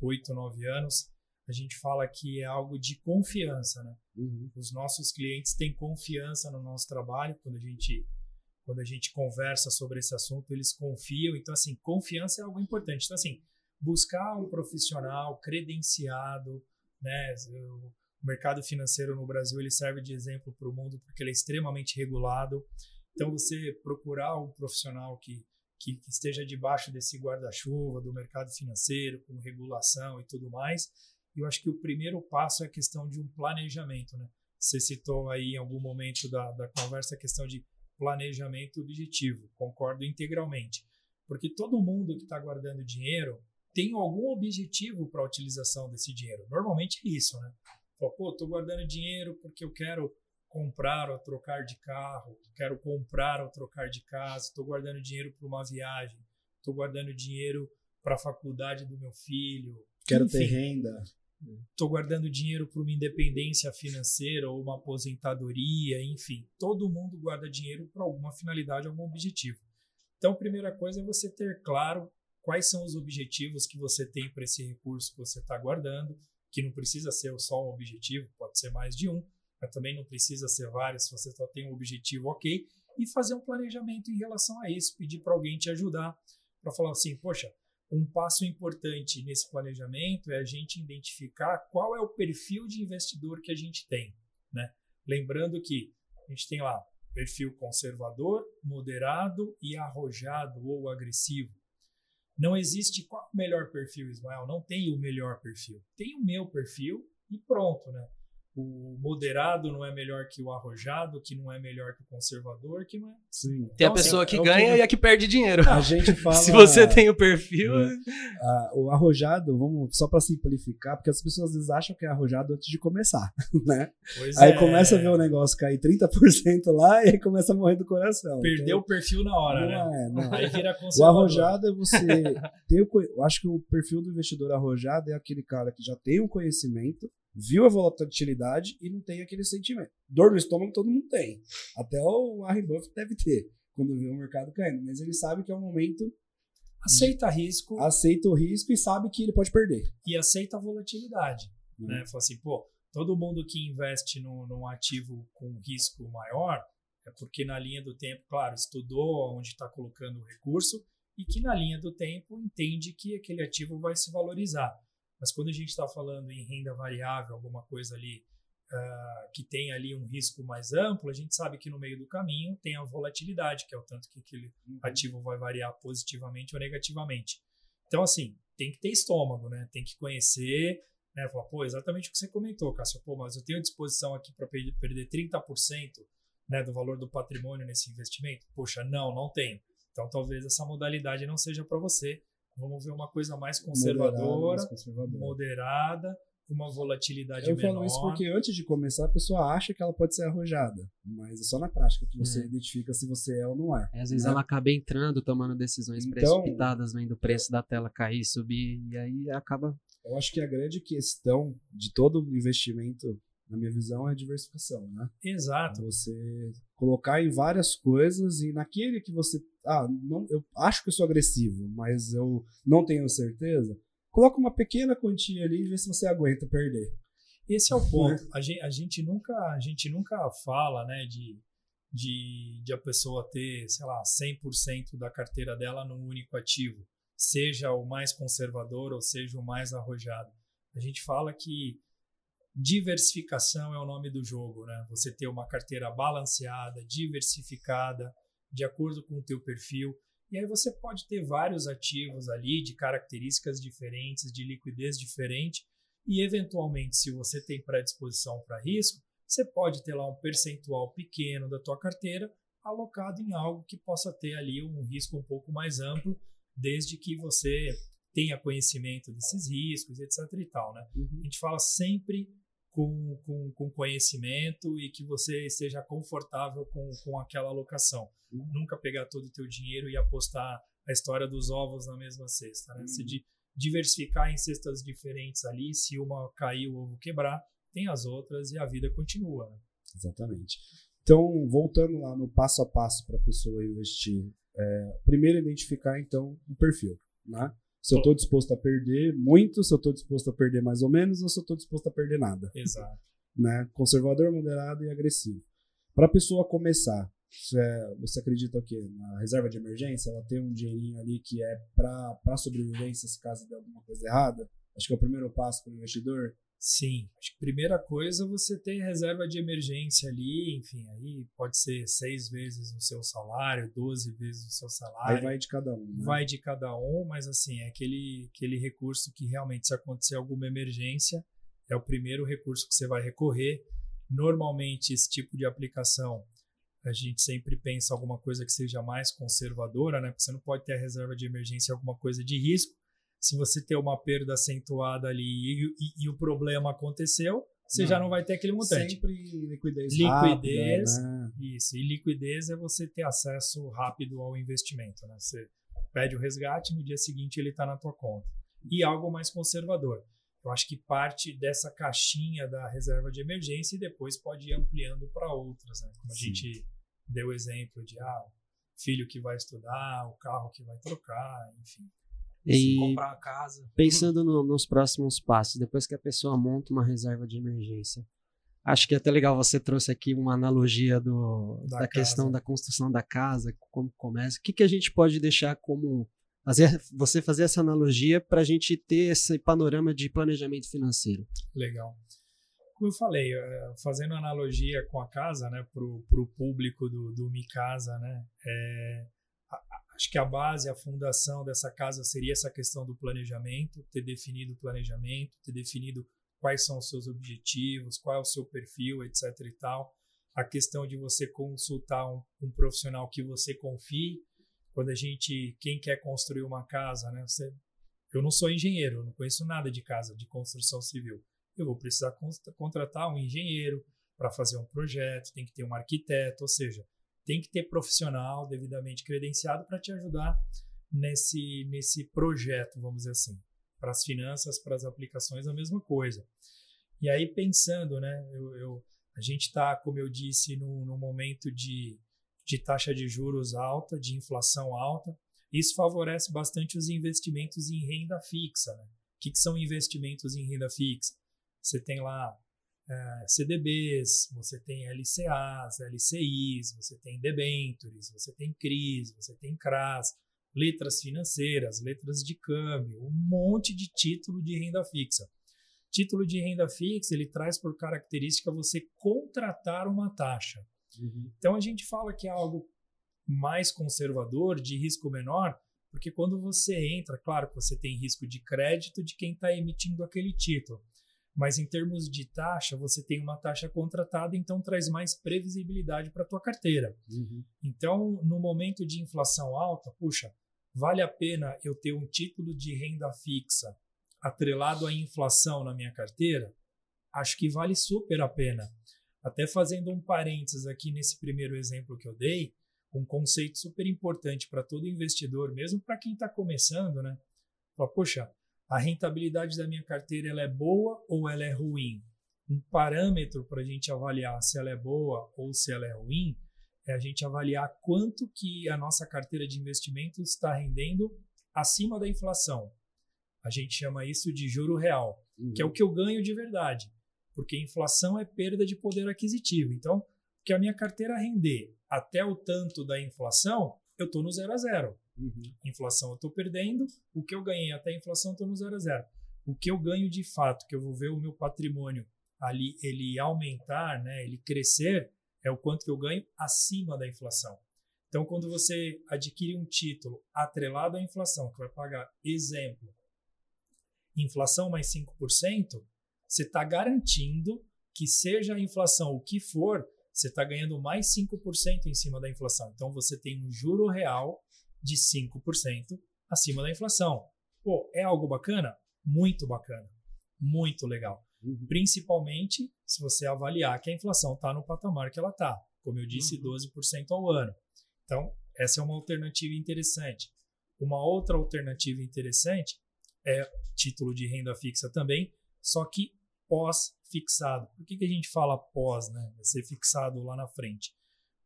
Speaker 4: oito, nove anos, a gente fala que é algo de confiança. Né?
Speaker 1: Uhum.
Speaker 4: Os nossos clientes têm confiança no nosso trabalho quando a gente quando a gente conversa sobre esse assunto, eles confiam. Então, assim, confiança é algo importante. Então, assim, buscar um profissional credenciado, né? O mercado financeiro no Brasil ele serve de exemplo para o mundo porque ele é extremamente regulado. Então, você procurar um profissional que, que, que esteja debaixo desse guarda-chuva do mercado financeiro, com regulação e tudo mais. Eu acho que o primeiro passo é a questão de um planejamento, né? Você citou aí em algum momento da, da conversa a questão de planejamento objetivo. Concordo integralmente. Porque todo mundo que está guardando dinheiro tem algum objetivo para a utilização desse dinheiro. Normalmente é isso, né? Fala, pô, estou guardando dinheiro porque eu quero comprar ou trocar de carro, quero comprar ou trocar de casa, estou guardando dinheiro para uma viagem, estou guardando dinheiro para a faculdade do meu filho.
Speaker 1: Quero
Speaker 4: Enfim,
Speaker 1: ter renda.
Speaker 4: Estou guardando dinheiro para uma independência financeira ou uma aposentadoria, enfim, todo mundo guarda dinheiro para alguma finalidade, algum objetivo. Então, a primeira coisa é você ter claro quais são os objetivos que você tem para esse recurso que você está guardando, que não precisa ser só um objetivo, pode ser mais de um, mas também não precisa ser vários, se você só tem um objetivo, ok, e fazer um planejamento em relação a isso, pedir para alguém te ajudar, para falar assim, poxa, um passo importante nesse planejamento é a gente identificar qual é o perfil de investidor que a gente tem. Né? Lembrando que a gente tem lá perfil conservador, moderado e arrojado ou agressivo. Não existe qual o melhor perfil, Ismael. Não tem o melhor perfil. Tem o meu perfil e pronto, né? O moderado não é melhor que o arrojado, que não é melhor que o conservador, que não é.
Speaker 1: Sim.
Speaker 2: Tem a
Speaker 4: Então,
Speaker 2: pessoa
Speaker 1: assim,
Speaker 2: que
Speaker 1: é o
Speaker 2: ganha
Speaker 1: que-
Speaker 2: e a que perde dinheiro.
Speaker 1: A gente fala.
Speaker 2: Se você tem o perfil,
Speaker 1: Ah, o arrojado, vamos só para simplificar, porque as pessoas às vezes acham que é arrojado antes de começar, né?
Speaker 4: Pois
Speaker 1: Aí
Speaker 4: é,
Speaker 1: começa a ver o negócio cair 30% lá e aí começa a morrer do coração.
Speaker 4: Perdeu o perfil na hora,
Speaker 1: Então,
Speaker 4: né?
Speaker 1: não é, não é.
Speaker 4: Aí vira
Speaker 1: O arrojado é você ter o, eu acho que o perfil do investidor arrojado é aquele cara que já tem um conhecimento, viu a volatilidade e não tem aquele sentimento. Dor no estômago todo mundo tem. Até o Warren Buffett deve ter quando vê o mercado caindo, mas ele sabe que é um momento,
Speaker 4: Aceita risco
Speaker 1: aceita o risco e sabe que ele pode perder.
Speaker 4: e aceita a volatilidade.
Speaker 1: Uhum.
Speaker 4: Né? Fala assim, pô, todo mundo que investe no, num ativo com risco maior é porque na linha do tempo, claro, estudou onde está colocando o recurso e que na linha do tempo entende que aquele ativo vai se valorizar. Mas quando a gente está falando em renda variável, alguma coisa ali ah, que tem ali um risco mais amplo, a gente sabe que no meio do caminho tem a volatilidade, que é o tanto que aquele ativo vai variar positivamente ou negativamente. Então, assim, tem que ter estômago, né? Tem que conhecer, né? Falar, pô, exatamente o que você comentou, Cássio. Pô, mas eu tenho disposição aqui para perder 30% né, do valor do patrimônio nesse investimento? Poxa, não, não tenho. Então, talvez essa modalidade não seja para você. Vamos ver uma coisa mais conservadora,
Speaker 1: Moderado, mais conservadora.
Speaker 4: moderada, com uma volatilidade
Speaker 1: Eu
Speaker 4: menor.
Speaker 1: falo isso porque antes de começar a pessoa acha que ela pode ser arrojada, mas é só na prática que você
Speaker 3: É.
Speaker 1: identifica se você é ou não é.
Speaker 3: Aí, Às vezes
Speaker 1: né?
Speaker 3: ela acaba entrando, tomando decisões
Speaker 1: Então-
Speaker 3: precipitadas, vendo o preço da tela cair, subir, e aí acaba.
Speaker 1: Eu acho que a grande questão de todo investimento, na minha visão, é a diversificação, né?
Speaker 4: Exato.
Speaker 1: Você colocar em várias coisas e naquele que você. Ah, não, eu acho que eu sou agressivo, mas eu não tenho certeza. Coloca uma pequena quantia ali e vê se você aguenta perder.
Speaker 4: Esse é o ponto. A gente, a gente nunca, a gente nunca fala, né, de, de, de a pessoa ter, sei lá, 100% da carteira dela num único ativo, seja o mais conservador ou seja o mais arrojado. A gente fala que diversificação é o nome do jogo, né? Você ter uma carteira balanceada, diversificada, de acordo com o teu perfil. E aí você pode ter vários ativos ali de características diferentes, de liquidez diferente, e eventualmente, se você tem predisposição para risco, você pode ter lá um percentual pequeno da tua carteira alocado em algo que possa ter ali um risco um pouco mais amplo, desde que você tenha conhecimento desses riscos, etc. e tal, né? A gente fala sempre com, com, com conhecimento e que você esteja confortável com, com aquela alocação. Nunca pegar todo o teu dinheiro e apostar a história dos ovos na mesma cesta, né? Uhum. Se de, diversificar em cestas diferentes ali, se uma cair, o ovo quebrar, tem as outras e a vida continua. Né?
Speaker 1: Exatamente. Então, voltando lá no passo a passo para a pessoa investir, é, primeiro identificar então o perfil, né? Se eu estou disposto a perder muito, se eu estou disposto a perder mais ou menos, ou se eu estou disposto a perder nada.
Speaker 4: Exato.
Speaker 1: Né? Conservador, moderado e agressivo. Para a pessoa começar, você acredita o quê? Na reserva de emergência, ela tem um dinheirinho ali que é para sobrevivência se caso der alguma coisa errada? Acho que é o primeiro passo para o investidor.
Speaker 4: Sim, acho que primeira coisa você tem reserva de emergência ali, enfim, aí pode ser seis vezes o seu salário, doze vezes o seu salário.
Speaker 1: Aí vai de cada um. Né?
Speaker 4: Vai de cada um, mas assim, é aquele, aquele recurso que realmente, se acontecer alguma emergência, é o primeiro recurso que você vai recorrer. Normalmente, esse tipo de aplicação, a gente sempre pensa alguma coisa que seja mais conservadora, né? Porque você não pode ter a reserva de emergência alguma coisa de risco se você ter uma perda acentuada ali e, e, e o problema aconteceu, você não. já não vai ter aquele montante.
Speaker 1: Sempre liquidez.
Speaker 4: Liquidez.
Speaker 1: Rápida, né?
Speaker 4: Isso. E liquidez é você ter acesso rápido ao investimento. Né? Você pede o resgate, no dia seguinte ele está na tua conta. E algo mais conservador. Eu acho que parte dessa caixinha da reserva de emergência e depois pode ir ampliando para outras. Né? Como a Sim. gente deu o exemplo de ah, filho que vai estudar, o carro que vai trocar, enfim.
Speaker 2: E comprar uma casa.
Speaker 3: Pensando no, nos próximos passos, depois que a pessoa monta uma reserva de emergência, acho que é até legal você trouxe aqui uma analogia do, da, da questão da construção da casa, como começa. O que, que a gente pode deixar como fazer, você fazer essa analogia para a gente ter esse panorama de planejamento financeiro?
Speaker 4: Legal. Como eu falei, eh, fazendo analogia com a casa, né, para o público do, do Mi Casa, né, é, Acho que a base, a fundação dessa casa seria essa questão do planejamento, ter definido o planejamento, ter definido quais são os seus objetivos, qual é o seu perfil, etc e tal. A questão de você consultar um, um profissional que você confie. Quando a gente, quem quer construir uma casa, né? Você, eu não sou engenheiro, não conheço nada de casa, de construção civil. Eu vou precisar contratar um engenheiro para fazer um projeto, tem que ter um arquiteto, ou seja, tem que ter profissional devidamente credenciado para te ajudar nesse, nesse projeto, vamos dizer assim. Para as finanças, para as aplicações, a mesma coisa. E aí, pensando, né, eu, eu a gente está, como eu disse, no momento de, de taxa de juros alta, de inflação alta. Isso favorece bastante os investimentos em renda fixa. Né? O que, que são investimentos em renda fixa? Você tem lá é, CDBs, você tem LCAs, LCIs, você tem debentures, você tem CRIs, você tem CRAS, letras financeiras, letras de câmbio, um monte de título de renda fixa. Título de renda fixa ele traz por característica você contratar uma taxa. Uhum. Então a gente fala que é algo mais conservador, de risco menor, porque quando você entra, claro que você tem risco de crédito de quem está emitindo aquele título. Mas em termos de taxa, você tem uma taxa contratada, então traz mais previsibilidade para a tua carteira. Uhum. Então, no momento de inflação alta, puxa, vale a pena eu ter um título de renda fixa atrelado à inflação na minha carteira? Acho que vale super a pena. Até fazendo um parênteses aqui nesse primeiro exemplo que eu dei, um conceito super importante para todo investidor, mesmo para quem está começando, né? Fala, poxa, a rentabilidade da minha carteira ela é boa ou ela é ruim? Um parâmetro para a gente avaliar se ela é boa ou se ela é ruim é a gente avaliar quanto que a nossa carteira de investimentos está rendendo acima da inflação. A gente chama isso de juro real, uhum. que é o que eu ganho de verdade, porque inflação é perda de poder aquisitivo. Então, que a minha carteira render até o tanto da inflação, eu estou no zero a zero. Uhum. Inflação eu estou perdendo, o que eu ganhei até a inflação estou no zero a zero. O que eu ganho de fato, que eu vou ver o meu patrimônio ali ele aumentar, né, ele crescer, é o quanto que eu ganho acima da inflação. Então, quando você adquire um título atrelado à inflação, que vai pagar, exemplo, inflação mais 5%, você está garantindo que seja a inflação o que for, você está ganhando mais 5% em cima da inflação. Então, você tem um juro real de 5% acima da inflação. Pô, é algo bacana? Muito bacana. Muito legal. Uhum. Principalmente se você avaliar que a inflação está no patamar que ela está. Como eu disse, uhum. 12% ao ano. Então, essa é uma alternativa interessante. Uma outra alternativa interessante é título de renda fixa também, só que pós-fixado. Por que, que a gente fala pós, né? Vai ser fixado lá na frente?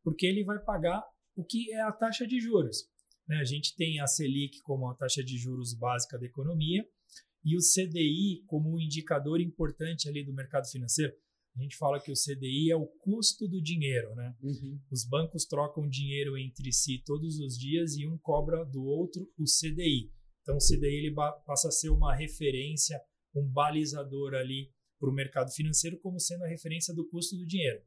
Speaker 4: Porque ele vai pagar o que é a taxa de juros. Né? A gente tem a Selic como a taxa de juros básica da economia e o CDI como um indicador importante ali do mercado financeiro. A gente fala que o CDI é o custo do dinheiro, né? Uhum. Os bancos trocam dinheiro entre si todos os dias e um cobra do outro o CDI. Então, o CDI ele passa a ser uma referência, um balizador ali para o mercado financeiro como sendo a referência do custo do dinheiro.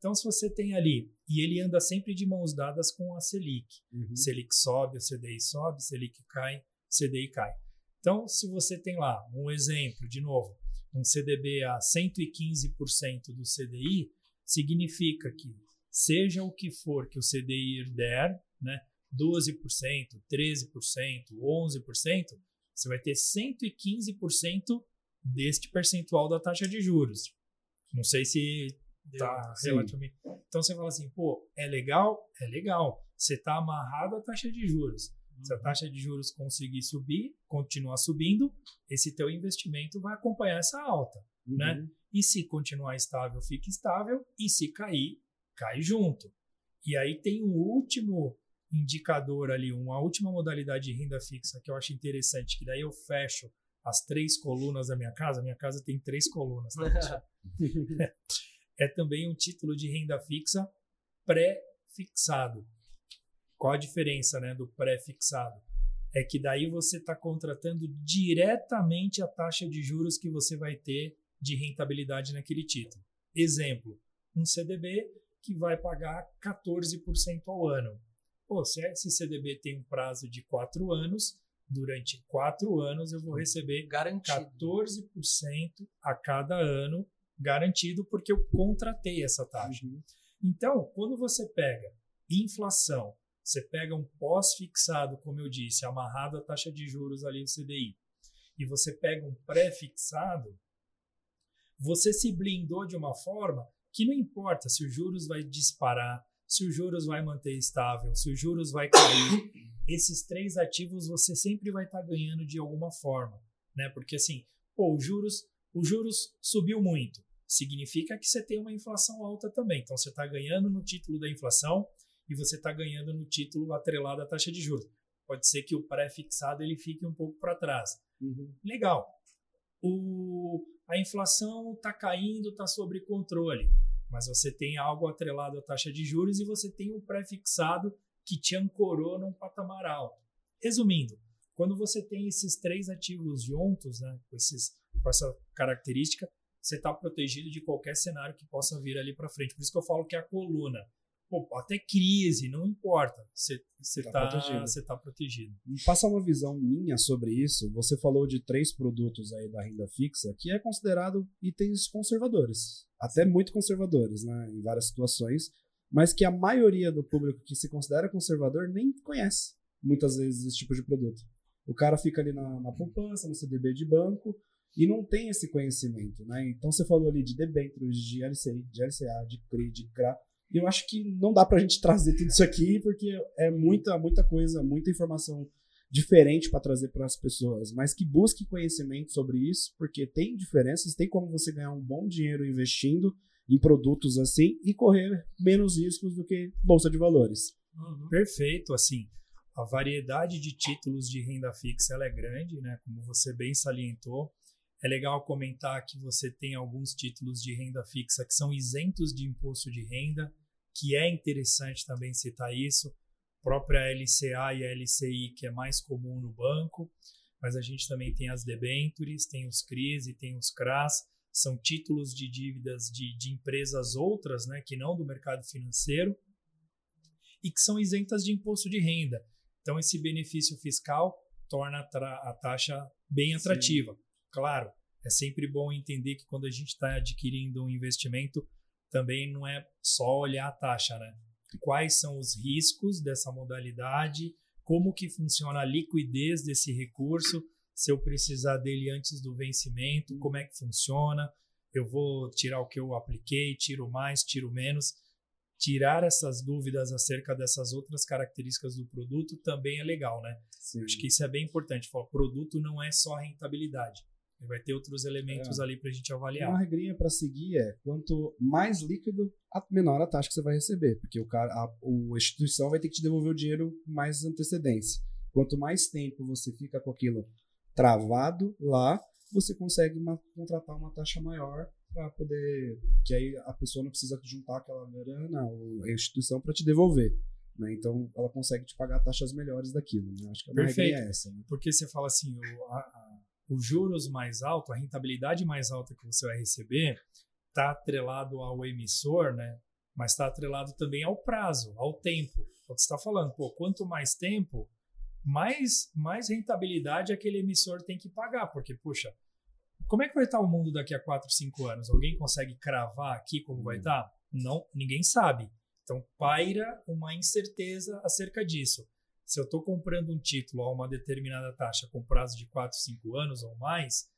Speaker 4: Então, se você tem ali, e ele anda sempre de mãos dadas com a Selic. Uhum. Selic sobe, o CDI sobe, Selic cai, CDI cai. Então, se você tem lá um exemplo, de novo, um CDB a 115% do CDI, significa que, seja o que for que o CDI der, né, 12%, 13%, 11%, você vai ter 115% deste percentual da taxa de juros. Não sei se tá relativamente. Então você fala assim, pô, é legal? É legal. Você está amarrado à taxa de juros. Se a uhum. taxa de juros conseguir subir, continuar subindo, esse teu investimento vai acompanhar essa alta, uhum. né? E se continuar estável, fica estável, e se cair, cai junto. E aí tem um último indicador ali, uma última modalidade de renda fixa que eu acho interessante, que daí eu fecho as três colunas da minha casa. Minha casa tem três colunas. Tá? é também um título de renda fixa pré-fixado. Qual a diferença né, do pré-fixado? É que daí você está contratando diretamente a taxa de juros que você vai ter de rentabilidade naquele título. Exemplo, um CDB que vai pagar 14% ao ano. Pô, se esse CDB tem um prazo de 4 anos, durante 4 anos eu vou receber garantido. 14% a cada ano garantido porque eu contratei essa taxa. Uhum. Então, quando você pega inflação, você pega um pós-fixado, como eu disse, amarrado à taxa de juros ali do CDI, e você pega um pré-fixado, você se blindou de uma forma que não importa se os juros vai disparar, se os juros vai manter estável, se os juros vai cair, esses três ativos você sempre vai estar tá ganhando de alguma forma, né? Porque assim, pô, os juros, os juros subiu muito significa que você tem uma inflação alta também. Então, você está ganhando no título da inflação e você está ganhando no título atrelado à taxa de juros. Pode ser que o pré-fixado ele fique um pouco para trás. Uhum. Legal. O, a inflação está caindo, está sob controle, mas você tem algo atrelado à taxa de juros e você tem um pré-fixado que te ancorou num patamar alto. Resumindo, quando você tem esses três ativos juntos, né, com, esses, com essa característica, você está protegido de qualquer cenário que possa vir ali para frente. Por isso que eu falo que é a coluna. Pô, até crise, não importa. Você está tá protegido. Tá protegido.
Speaker 1: Passa uma visão minha sobre isso. Você falou de três produtos aí da renda fixa que é considerado itens conservadores. Até muito conservadores, né? Em várias situações. Mas que a maioria do público que se considera conservador nem conhece muitas vezes esse tipo de produto. O cara fica ali na, na poupança, no CDB de banco, e não tem esse conhecimento, né? Então você falou ali de debêntures, de LCI, de LCA, de CRI, de CRA. E eu acho que não dá para a gente trazer tudo isso aqui, porque é muita, muita coisa, muita informação diferente para trazer para as pessoas, mas que busque conhecimento sobre isso, porque tem diferenças, tem como você ganhar um bom dinheiro investindo em produtos assim e correr menos riscos do que bolsa de valores.
Speaker 4: Uhum. Perfeito, assim, a variedade de títulos de renda fixa é grande, né? Como você bem salientou, é legal comentar que você tem alguns títulos de renda fixa que são isentos de imposto de renda, que é interessante também citar isso. A própria LCA e a LCI, que é mais comum no banco, mas a gente também tem as debentures, tem os CRIs e tem os CRAS, são títulos de dívidas de, de empresas outras, né, que não do mercado financeiro, e que são isentas de imposto de renda. Então, esse benefício fiscal torna a, taxa bem atrativa. Sim. Claro, é sempre bom entender que quando a gente está adquirindo um investimento, também não é só olhar a taxa, né? Quais são os riscos dessa modalidade, como que funciona a liquidez desse recurso, se eu precisar dele antes do vencimento, como é que funciona, eu vou tirar o que eu apliquei, tiro mais, tiro menos. tirar essas dúvidas acerca dessas outras características do produto também é legal, né?
Speaker 1: Sim.
Speaker 4: Acho que isso é bem importante. O produto não é só rentabilidade. Vai ter outros elementos
Speaker 1: É.
Speaker 4: ali para a gente
Speaker 1: Uma
Speaker 4: avaliar.
Speaker 1: regrinha para seguir é quanto mais líquido, a menor a taxa que você vai receber, porque o cara, a, a instituição vai ter que te devolver o dinheiro com mais antecedência. Quanto mais tempo você fica com aquilo travado lá, você consegue uma- contratar uma taxa maior para poder, que aí a pessoa não precisa juntar aquela grana ou a instituição para te devolver. Né? Então ela consegue te pagar taxas melhores daquilo. Né? Acho que a
Speaker 4: Perfeito.
Speaker 1: é essa. Né?
Speaker 4: Porque você fala assim, o, a- a- os juros mais altos, a rentabilidade mais alta que você vai receber, está atrelado ao emissor, né? Mas está atrelado também ao prazo, ao tempo. Quando você está falando, pô, quanto mais tempo, mais, mais rentabilidade aquele emissor tem que pagar. Porque, puxa, como é que vai estar o mundo daqui a 4, 5 anos? Alguém consegue cravar aqui como vai estar? Não, ninguém sabe. Então, paira uma incerteza acerca disso. Se eu estou comprando um título a uma determinada taxa com prazo de 4, 5 anos ou mais,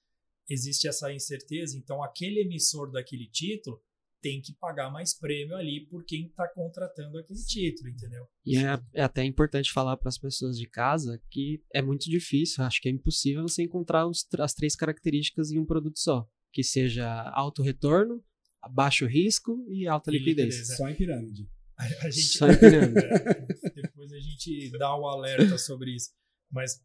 Speaker 4: existe essa incerteza. Então, aquele emissor daquele título tem que pagar mais prêmio ali por quem está contratando aquele título, entendeu?
Speaker 3: E é, é até importante falar para as pessoas de casa que é muito difícil, acho que é impossível você encontrar os as três características em um produto só. Que seja alto retorno, baixo risco e alta
Speaker 4: E
Speaker 3: liquidez.
Speaker 4: liquidez, é.
Speaker 1: Só em pirâmide.
Speaker 4: A, a gente,
Speaker 3: Só em pirâmide.
Speaker 4: Depois a gente dá o alerta sobre isso. Mas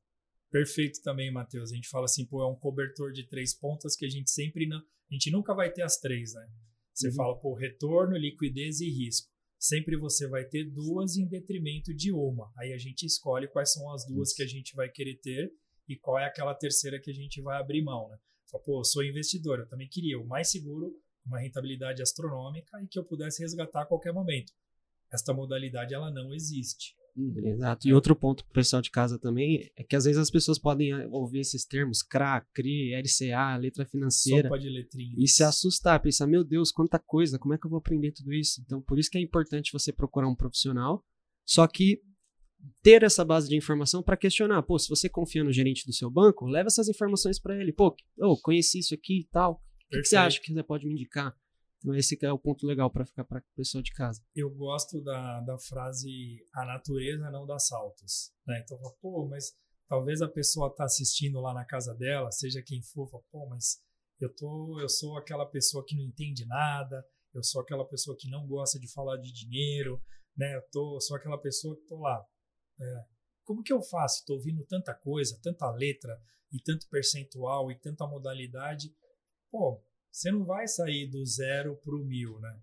Speaker 4: perfeito também, Matheus. A gente fala assim, pô, é um cobertor de três pontas que a gente sempre não. A gente nunca vai ter as três, né? Você
Speaker 1: Uhum.
Speaker 4: fala, pô, retorno, liquidez e risco. Sempre você vai ter duas em detrimento de uma. Aí a gente escolhe quais são as duas que a gente vai querer ter e qual é aquela terceira que a gente vai abrir mão, né? Fala, pô, eu sou investidor, eu também queria o mais seguro, uma rentabilidade astronômica e que eu pudesse resgatar a qualquer momento. Esta modalidade ela não existe.
Speaker 3: Exato. E outro ponto pro pessoal de casa também é que às vezes as pessoas podem eh, ouvir esses termos CRA, CRI, LCA, letra financeira,
Speaker 4: Sopa de letrinhas.
Speaker 3: e se assustar, pensar, meu Deus, quanta coisa, como é que eu vou aprender tudo isso? Então, por isso que é importante você procurar um profissional, só que ter essa base de informação para questionar. Pô, se você confia no gerente do seu banco, leva essas informações para ele. Pô, oh, conheci isso aqui e tal. O que, que você acha que você pode me indicar? Então, esse é o ponto legal para ficar para pessoa de casa.
Speaker 4: Eu gosto da, da frase a natureza não dá saltos. Né? Então, pô, mas talvez a pessoa tá assistindo lá na casa dela, seja quem for, pô, mas eu, tô, eu sou aquela pessoa que não entende nada, eu sou aquela pessoa que não gosta de falar de dinheiro, né? eu, tô, eu sou aquela pessoa que tô lá. é, como que eu faço? Estou ouvindo tanta coisa, tanta letra, e tanto percentual, e tanta modalidade. Pô, você não vai sair do zero para o mil, né?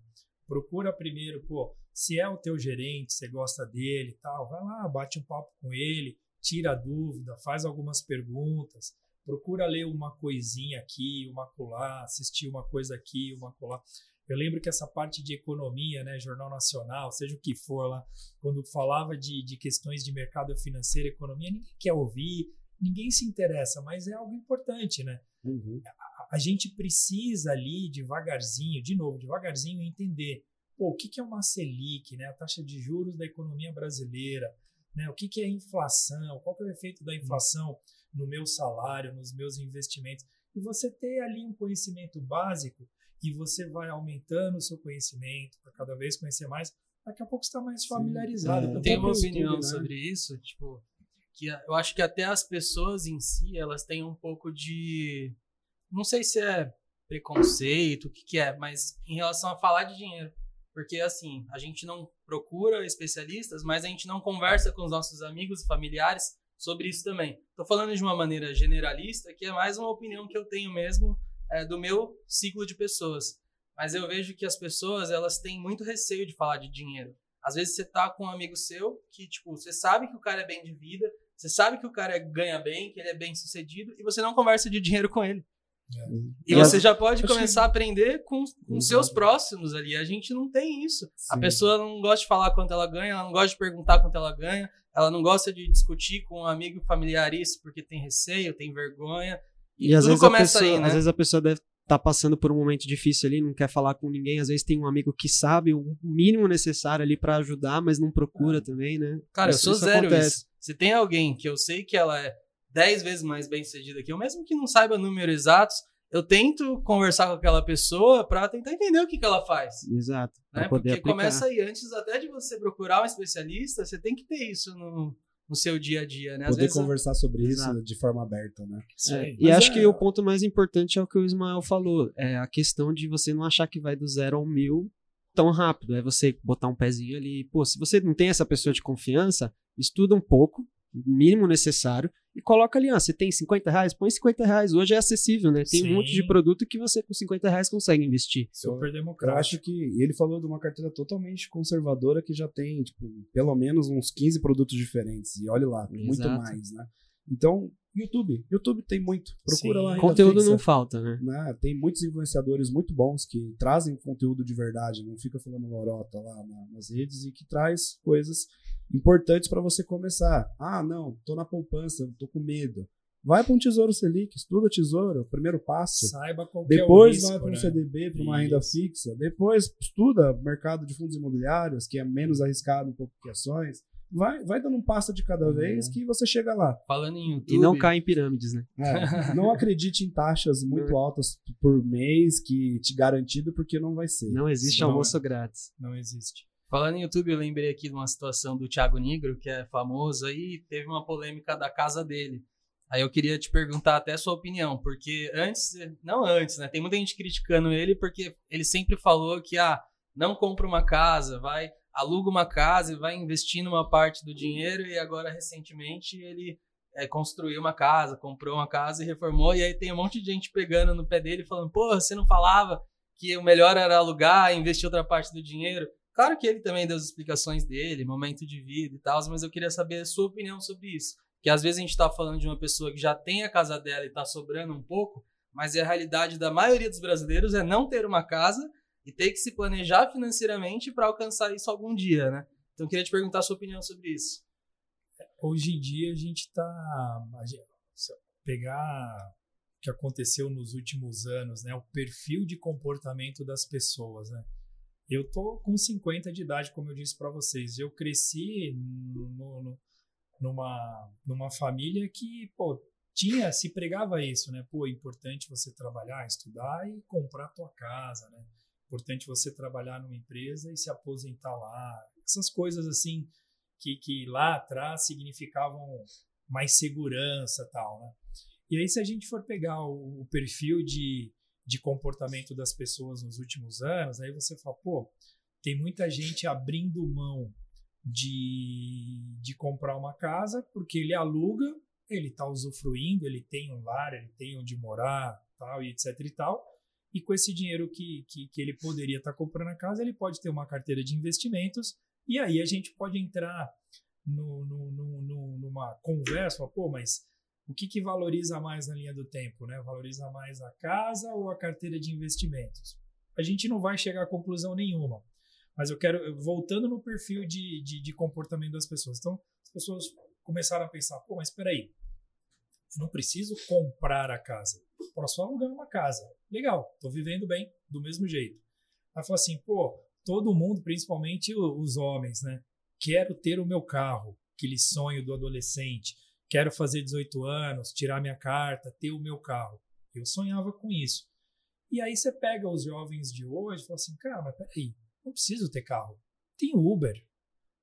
Speaker 4: Procura primeiro, pô, se é o teu gerente, você gosta dele e tal, vai lá, bate um papo com ele, tira a dúvida, faz algumas perguntas, procura ler uma coisinha aqui, uma colar, assistir uma coisa aqui, uma colar. Eu lembro que essa parte de economia, né, Jornal Nacional, seja o que for lá, quando falava de, de questões de mercado financeiro, economia, ninguém quer ouvir, ninguém se interessa, mas é algo importante, né?
Speaker 1: Uhum.
Speaker 4: A gente precisa ali devagarzinho, de novo, devagarzinho entender pô, o que, que é uma Selic, né? a taxa de juros da economia brasileira, né? o que, que é inflação, qual que é o efeito da inflação no meu salário, nos meus investimentos. E você ter ali um conhecimento básico e você vai aumentando o seu conhecimento para cada vez conhecer mais, daqui a pouco você está mais familiarizado.
Speaker 1: É,
Speaker 4: com o
Speaker 2: Eu tenho uma opinião
Speaker 1: né?
Speaker 2: sobre isso, tipo, que eu acho que até as pessoas em si, elas têm um pouco de. Não sei se é preconceito, o que, que é, mas em relação a falar de dinheiro. Porque, assim, a gente não procura especialistas, mas a gente não conversa com os nossos amigos e familiares sobre isso também. Tô falando de uma maneira generalista, que é mais uma opinião que eu tenho mesmo é, do meu ciclo de pessoas. Mas eu vejo que as pessoas, elas têm muito receio de falar de dinheiro. Às vezes você tá com um amigo seu que, tipo, você sabe que o cara é bem de vida, você sabe que o cara ganha bem, que ele é bem sucedido, e você não conversa de dinheiro com ele. E
Speaker 3: E
Speaker 2: você já pode começar a aprender com, com seus próximos ali. A gente não tem isso. A
Speaker 1: Sim.
Speaker 2: pessoa não gosta de falar quanto ela ganha, ela não gosta de perguntar quanto ela ganha, ela não gosta de discutir com um amigo familiar isso porque tem receio, tem vergonha. E,
Speaker 3: E às vezes, a
Speaker 2: começa
Speaker 3: pessoa,
Speaker 2: aí, né?
Speaker 3: às vezes a pessoa deve estar passando por um momento difícil ali, não quer falar com ninguém. Às vezes tem um amigo que sabe o mínimo necessário ali pra ajudar, mas não procura também, né?
Speaker 2: Cara, eu sou zero
Speaker 3: acontece.
Speaker 2: isso. Se tem alguém que eu sei que ela é 10 vezes mais bem sucedida que eu, mesmo que não saiba números exatos, eu tento conversar com aquela pessoa para tentar entender o que, que ela faz.
Speaker 3: Exato.
Speaker 2: Né? Porque aplicar. começa aí, antes até de você procurar um especialista, você tem que ter isso no, no seu dia a dia, né?
Speaker 1: Às Poder vezes, conversar sobre isso Exato. de forma aberta, né?
Speaker 3: É, e acho é... que o ponto mais importante é o que o Ismael falou, é a questão de você não achar que vai do zero ao mil tão rápido, é você botar um pezinho ali, pô, se você não tem essa pessoa de confiança, estuda um pouco, mínimo necessário, e coloca ali, ó, você tem 50 reais, põe 50 reais. Hoje é acessível, né? Tem Sim. um monte de produto que você com 50 reais consegue investir.
Speaker 1: Super democrático. Eu acho que ele falou de uma carteira totalmente conservadora que já tem, tipo, pelo menos uns 15 produtos diferentes. E olha lá, Exato. muito mais, né? Então, YouTube. YouTube tem muito. Procura Sim. lá.
Speaker 3: Conteúdo fixa, não falta, né?
Speaker 1: né? Tem muitos influenciadores muito bons que trazem conteúdo de verdade, não fica falando lorota lá nas redes e que traz coisas importantes para você começar. Ah, não, tô na poupança, tô com medo. Vai para um Tesouro Selic, estuda Tesouro, primeiro passo.
Speaker 4: Saiba qual
Speaker 1: Depois
Speaker 4: é o risco,
Speaker 1: vai para um
Speaker 4: né?
Speaker 1: CDB, para uma renda fixa. Depois estuda mercado de fundos imobiliários, que é menos arriscado um pouco que ações. Vai, vai dando um passo de cada vez que você chega lá.
Speaker 2: Falando em YouTube.
Speaker 3: E não cai em pirâmides, né?
Speaker 1: É, não acredite em taxas muito altas por mês que te garantido, porque não vai ser.
Speaker 3: Não existe
Speaker 4: não
Speaker 3: almoço
Speaker 4: é.
Speaker 3: grátis.
Speaker 4: Não existe.
Speaker 2: Falando em YouTube, eu lembrei aqui de uma situação do Thiago Negro, que é famoso aí, teve uma polêmica da casa dele. Aí eu queria te perguntar até a sua opinião, porque antes, não antes, né? Tem muita gente criticando ele porque ele sempre falou que ah, não compra uma casa, vai aluga uma casa e vai investindo uma parte do dinheiro e agora recentemente ele é, construiu uma casa, comprou uma casa e reformou e aí tem um monte de gente pegando no pé dele falando, pô, você não falava que o melhor era alugar e investir outra parte do dinheiro? Claro que ele também deu as explicações dele, momento de vida e tal, mas eu queria saber a sua opinião sobre isso. Que às vezes a gente está falando de uma pessoa que já tem a casa dela e está sobrando um pouco, mas a realidade da maioria dos brasileiros é não ter uma casa e ter que se planejar financeiramente para alcançar isso algum dia, né? Então eu queria te perguntar a sua opinião sobre isso.
Speaker 4: Hoje em dia a gente está pegar o que aconteceu nos últimos anos, né? O perfil de comportamento das pessoas, né? Eu tô com 50 de idade, como eu disse para vocês. Eu cresci no, no, numa, numa família que, pô, tinha, se pregava isso, né? Pô, é importante você trabalhar, estudar e comprar tua casa, né? Importante você trabalhar numa empresa e se aposentar lá. Essas coisas assim que, que lá atrás significavam mais segurança tal, né? E aí se a gente for pegar o, o perfil de de comportamento das pessoas nos últimos anos, aí você fala, pô, tem muita gente abrindo mão de, de comprar uma casa porque ele aluga, ele está usufruindo, ele tem um lar, ele tem onde morar, tal, e etc e tal. E com esse dinheiro que, que, que ele poderia estar tá comprando a casa, ele pode ter uma carteira de investimentos e aí a gente pode entrar no, no, no, numa conversa, pô, mas o que, que valoriza mais na linha do tempo? Né? Valoriza mais a casa ou a carteira de investimentos? A gente não vai chegar a conclusão nenhuma. Mas eu quero, voltando no perfil de, de, de comportamento das pessoas. Então, as pessoas começaram a pensar: pô, mas espera aí, eu não preciso comprar a casa. Posso alugar uma casa. Legal, estou vivendo bem, do mesmo jeito. Aí falou assim: pô, todo mundo, principalmente os homens, né? Quero ter o meu carro, aquele sonho do adolescente quero fazer 18 anos, tirar minha carta, ter o meu carro. Eu sonhava com isso. E aí você pega os jovens de hoje e fala assim, cara, mas peraí, não preciso ter carro. Tem Uber.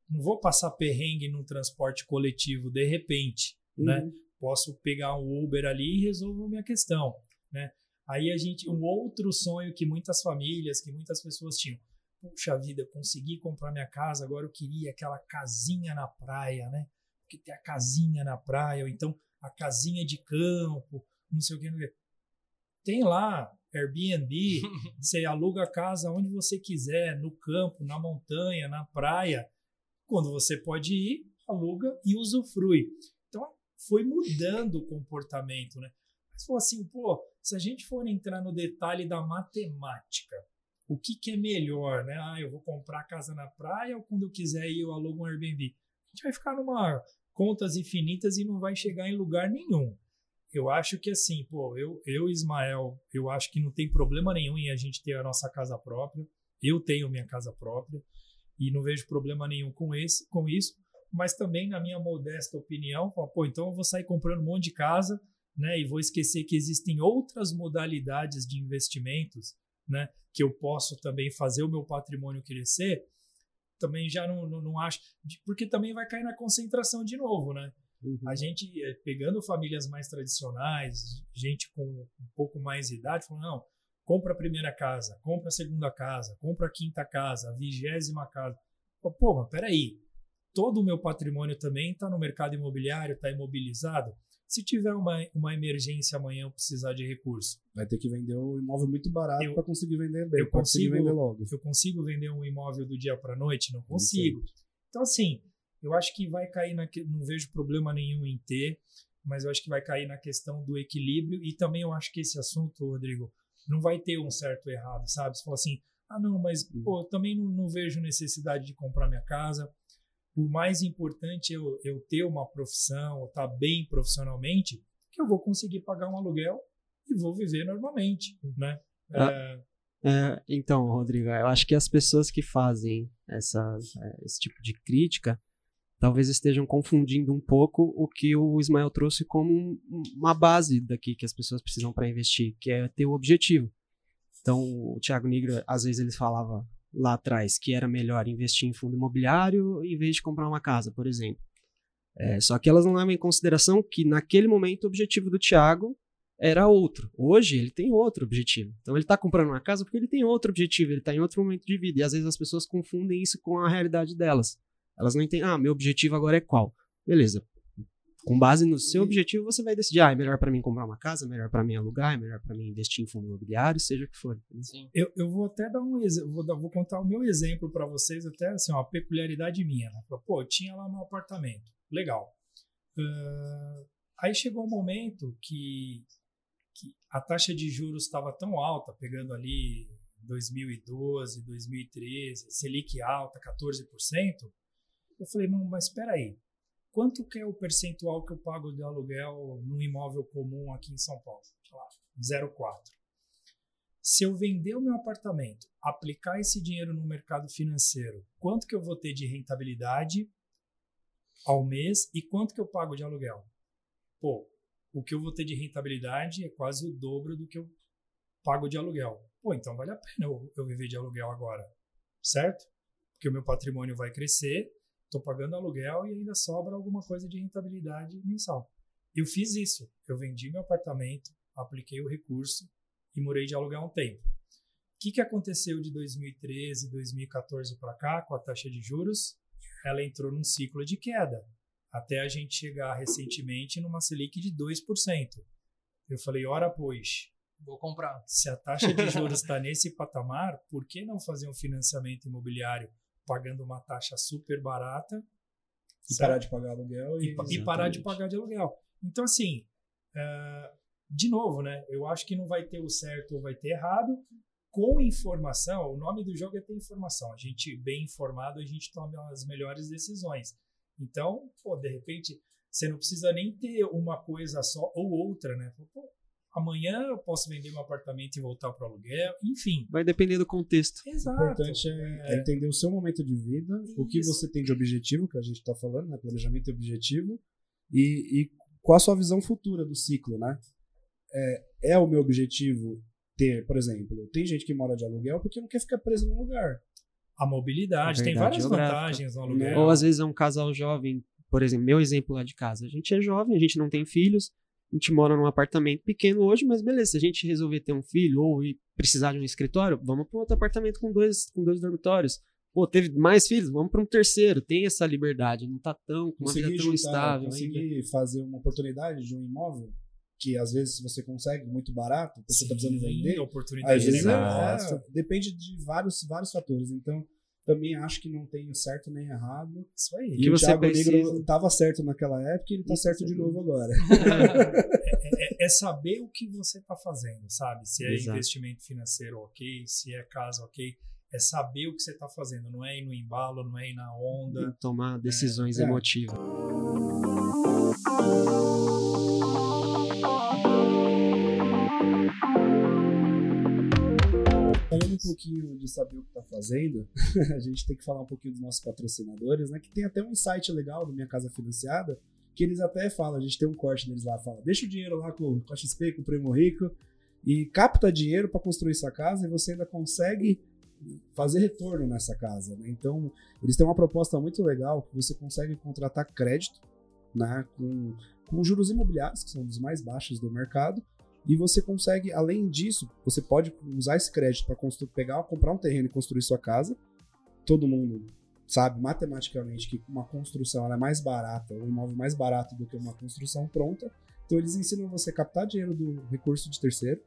Speaker 4: Não vou passar perrengue num transporte coletivo de repente, uhum. né? Posso pegar um Uber ali e resolvo minha questão, né? Aí a gente, um outro sonho que muitas famílias, que muitas pessoas tinham, puxa vida, consegui comprar minha casa, agora eu queria aquela casinha na praia, né? porque tem a casinha na praia, ou então a casinha de campo, não sei o que. Não sei o que. Tem lá Airbnb, você aluga a casa onde você quiser, no campo, na montanha, na praia. Quando você pode ir, aluga e usufrui. Foi mudando o comportamento, né? Mas falou assim, pô, se a gente for entrar no detalhe da matemática, o que, que é melhor, né? Ah, eu vou comprar casa na praia ou quando eu quiser ir eu alugo um Airbnb? A gente vai ficar numa contas infinitas e não vai chegar em lugar nenhum. Eu acho que assim, pô, eu, eu Ismael, eu acho que não tem problema nenhum em a gente ter a nossa casa própria. Eu tenho minha casa própria e não vejo problema nenhum com esse, com isso. Mas também na minha modesta opinião, pô, então eu vou sair comprando um monte de casa né? E vou esquecer que existem outras modalidades de investimentos, né? Que eu posso também fazer o meu patrimônio crescer. Também já não, não, não acho, porque também vai cair na concentração de novo, né? Uhum. A gente eh, pegando famílias mais tradicionais, gente com um pouco mais de idade, falando, não, compra a primeira casa, compra a segunda casa, compra a quinta casa, a vigésima casa. Pô, mas peraí, todo o meu patrimônio também está no mercado imobiliário, está imobilizado. Se tiver uma, uma emergência amanhã eu precisar de recurso.
Speaker 1: Vai ter que vender o um imóvel muito barato para conseguir vender bem.
Speaker 4: Eu consigo vender logo. Eu consigo vender um imóvel do dia para noite? Não consigo. Então, assim, eu acho que vai cair na. Não vejo problema nenhum em ter, mas eu acho que vai cair na questão do equilíbrio. E também eu acho que esse assunto, Rodrigo, não vai ter um certo errado, sabe? Você fala assim, ah, não, mas pô, eu também não, não vejo necessidade de comprar minha casa por mais importante eu, eu ter uma profissão, estar tá bem profissionalmente, que eu vou conseguir pagar um aluguel e vou viver normalmente, né?
Speaker 3: Ah, é... É, então, Rodrigo, eu acho que as pessoas que fazem essa, é, esse tipo de crítica talvez estejam confundindo um pouco o que o Ismael trouxe como uma base daqui que as pessoas precisam para investir, que é ter o objetivo. Então, o Thiago Negro, às vezes ele falava lá atrás que era melhor investir em fundo imobiliário em vez de comprar uma casa, por exemplo. É, só que elas não levam em consideração que naquele momento o objetivo do Thiago era outro. Hoje ele tem outro objetivo. Então ele está comprando uma casa porque ele tem outro objetivo, ele está em outro momento de vida. E às vezes as pessoas confundem isso com a realidade delas. Elas não entendem, ah, meu objetivo agora é qual? Beleza, com base no seu objetivo, você vai decidir, ah, é melhor para mim comprar uma casa, é melhor para mim alugar, é melhor para mim investir em fundo imobiliário, seja o que for.
Speaker 4: Sim. Eu, eu vou até dar um exemplo, vou, vou, contar o meu exemplo para vocês, até assim, uma peculiaridade minha. Né? Pô, eu tinha lá meu apartamento, legal. Uh, aí chegou um momento que, que a taxa de juros estava tão alta, pegando ali 2012, 2013, Selic alta, 14%. Eu falei, mas espera aí, quanto que é o percentual que eu pago de aluguel num imóvel comum aqui em São Paulo? Sei lá, 0,4. Se eu vender o meu apartamento, aplicar esse dinheiro no mercado financeiro, quanto que eu vou ter de rentabilidade ao mês e quanto que eu pago de aluguel? Pô, o que eu vou ter de rentabilidade é quase o dobro do que eu pago de aluguel. Pô, então vale a pena eu, eu viver de aluguel agora, certo? Porque o meu patrimônio vai crescer estou pagando aluguel e ainda sobra alguma coisa de rentabilidade mensal. Eu fiz isso. Eu vendi meu apartamento, apliquei o recurso e morei de aluguel um tempo. O que, que aconteceu de 2013, 2014 para cá com a taxa de juros? Ela entrou num ciclo de queda, até a gente chegar recentemente numa Selic de 2%. Eu falei, ora pois,
Speaker 2: vou comprar.
Speaker 4: Se a taxa de juros está nesse patamar, por que não fazer um financiamento imobiliário pagando uma taxa super barata.
Speaker 1: E parar de pagar aluguel.
Speaker 4: E, e, parar de pagar de aluguel. Então, assim, uh, de novo, né? Eu acho que não vai ter o certo ou vai ter errado. Com informação, o nome do jogo é ter informação. A gente, bem informado, a gente toma as melhores decisões. Então, pô, de repente, você não precisa nem ter uma coisa só ou outra, né? Pô, amanhã eu posso vender meu apartamento e voltar para o aluguel, enfim.
Speaker 3: Vai depender do contexto.
Speaker 1: Exato. O importante é, é entender o seu momento de vida, Isso. o que você tem de objetivo, que a gente está falando, né? planejamento e objetivo, e, e qual a sua visão futura do ciclo, né? É, é o meu objetivo ter, por exemplo, tem gente que mora de aluguel porque não quer ficar preso num lugar.
Speaker 4: A mobilidade, é tem várias vantagens no aluguel.
Speaker 3: Ou às vezes é um casal jovem, por exemplo, meu exemplo lá de casa. A gente é jovem, a gente não tem filhos, a gente mora num apartamento pequeno hoje, mas beleza, se a gente resolver ter um filho ou precisar de um escritório, vamos para um outro apartamento com dois, com dois dormitórios. Pô, teve mais filhos, vamos para um terceiro. Tem essa liberdade, não tá tão com uma vida tão juntar, estável.
Speaker 1: Conseguir ainda. fazer uma oportunidade de um imóvel que às vezes você consegue muito barato, você está precisando vender.
Speaker 4: Oportunidade
Speaker 1: às vezes é, é, depende de vários, vários fatores. Então, também acho que não tem certo nem errado.
Speaker 4: Isso aí.
Speaker 1: E que o você Thiago precisa... Negro estava certo naquela época e ele está certo de novo agora.
Speaker 4: é, é, é, saber o que você está fazendo, sabe? Se é Exato. investimento financeiro ok, se é casa ok. É saber o que você está fazendo, não é ir no embalo, não é ir na onda.
Speaker 3: E tomar decisões é. emotivas.
Speaker 1: Falando um pouquinho de saber o que está fazendo, a gente tem que falar um pouquinho dos nossos patrocinadores, né? Que tem até um insight legal do Minha Casa Financiada, que eles até falam, a gente tem um corte deles lá, fala, deixa o dinheiro lá com, com a XP, com o Primo Rico, e capta dinheiro para construir sua casa e você ainda consegue fazer retorno nessa casa. Né? Então, eles têm uma proposta muito legal que você consegue contratar crédito né, com, com juros imobiliários, que são dos mais baixos do mercado, e você consegue, além disso, você pode usar esse crédito para pegar, comprar um terreno e construir sua casa. Todo mundo sabe matematicamente que uma construção é mais barata, um imóvel mais barato do que uma construção pronta. Então eles ensinam você a captar dinheiro do recurso de terceiro,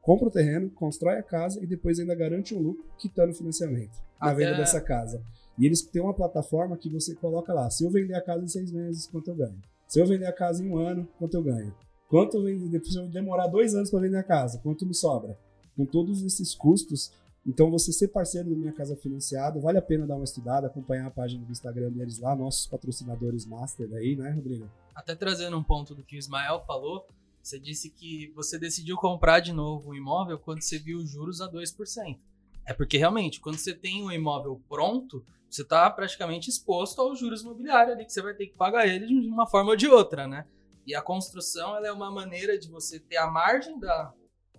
Speaker 1: compra o terreno, constrói a casa e depois ainda garante um lucro quitando o financiamento na venda dessa casa. E eles têm uma plataforma que você coloca lá, se eu vender a casa em seis meses, quanto eu ganho? Se eu vender a casa em um ano, quanto eu ganho? Quanto depois eu demorar dois anos para vender a casa? Quanto me sobra? Com todos esses custos, então você ser parceiro do Minha Casa Financiado, vale a pena dar uma estudada, acompanhar a página do Instagram deles lá, nossos patrocinadores master aí, né, Rodrigo?
Speaker 2: Até trazendo um ponto do que o Ismael falou, você disse que você decidiu comprar de novo um imóvel quando você viu os juros a 2%. É porque realmente, quando você tem um imóvel pronto, você está praticamente exposto aos juros imobiliários ali, que você vai ter que pagar ele de uma forma ou de outra, né? E a construção ela é uma maneira de você ter a margem da,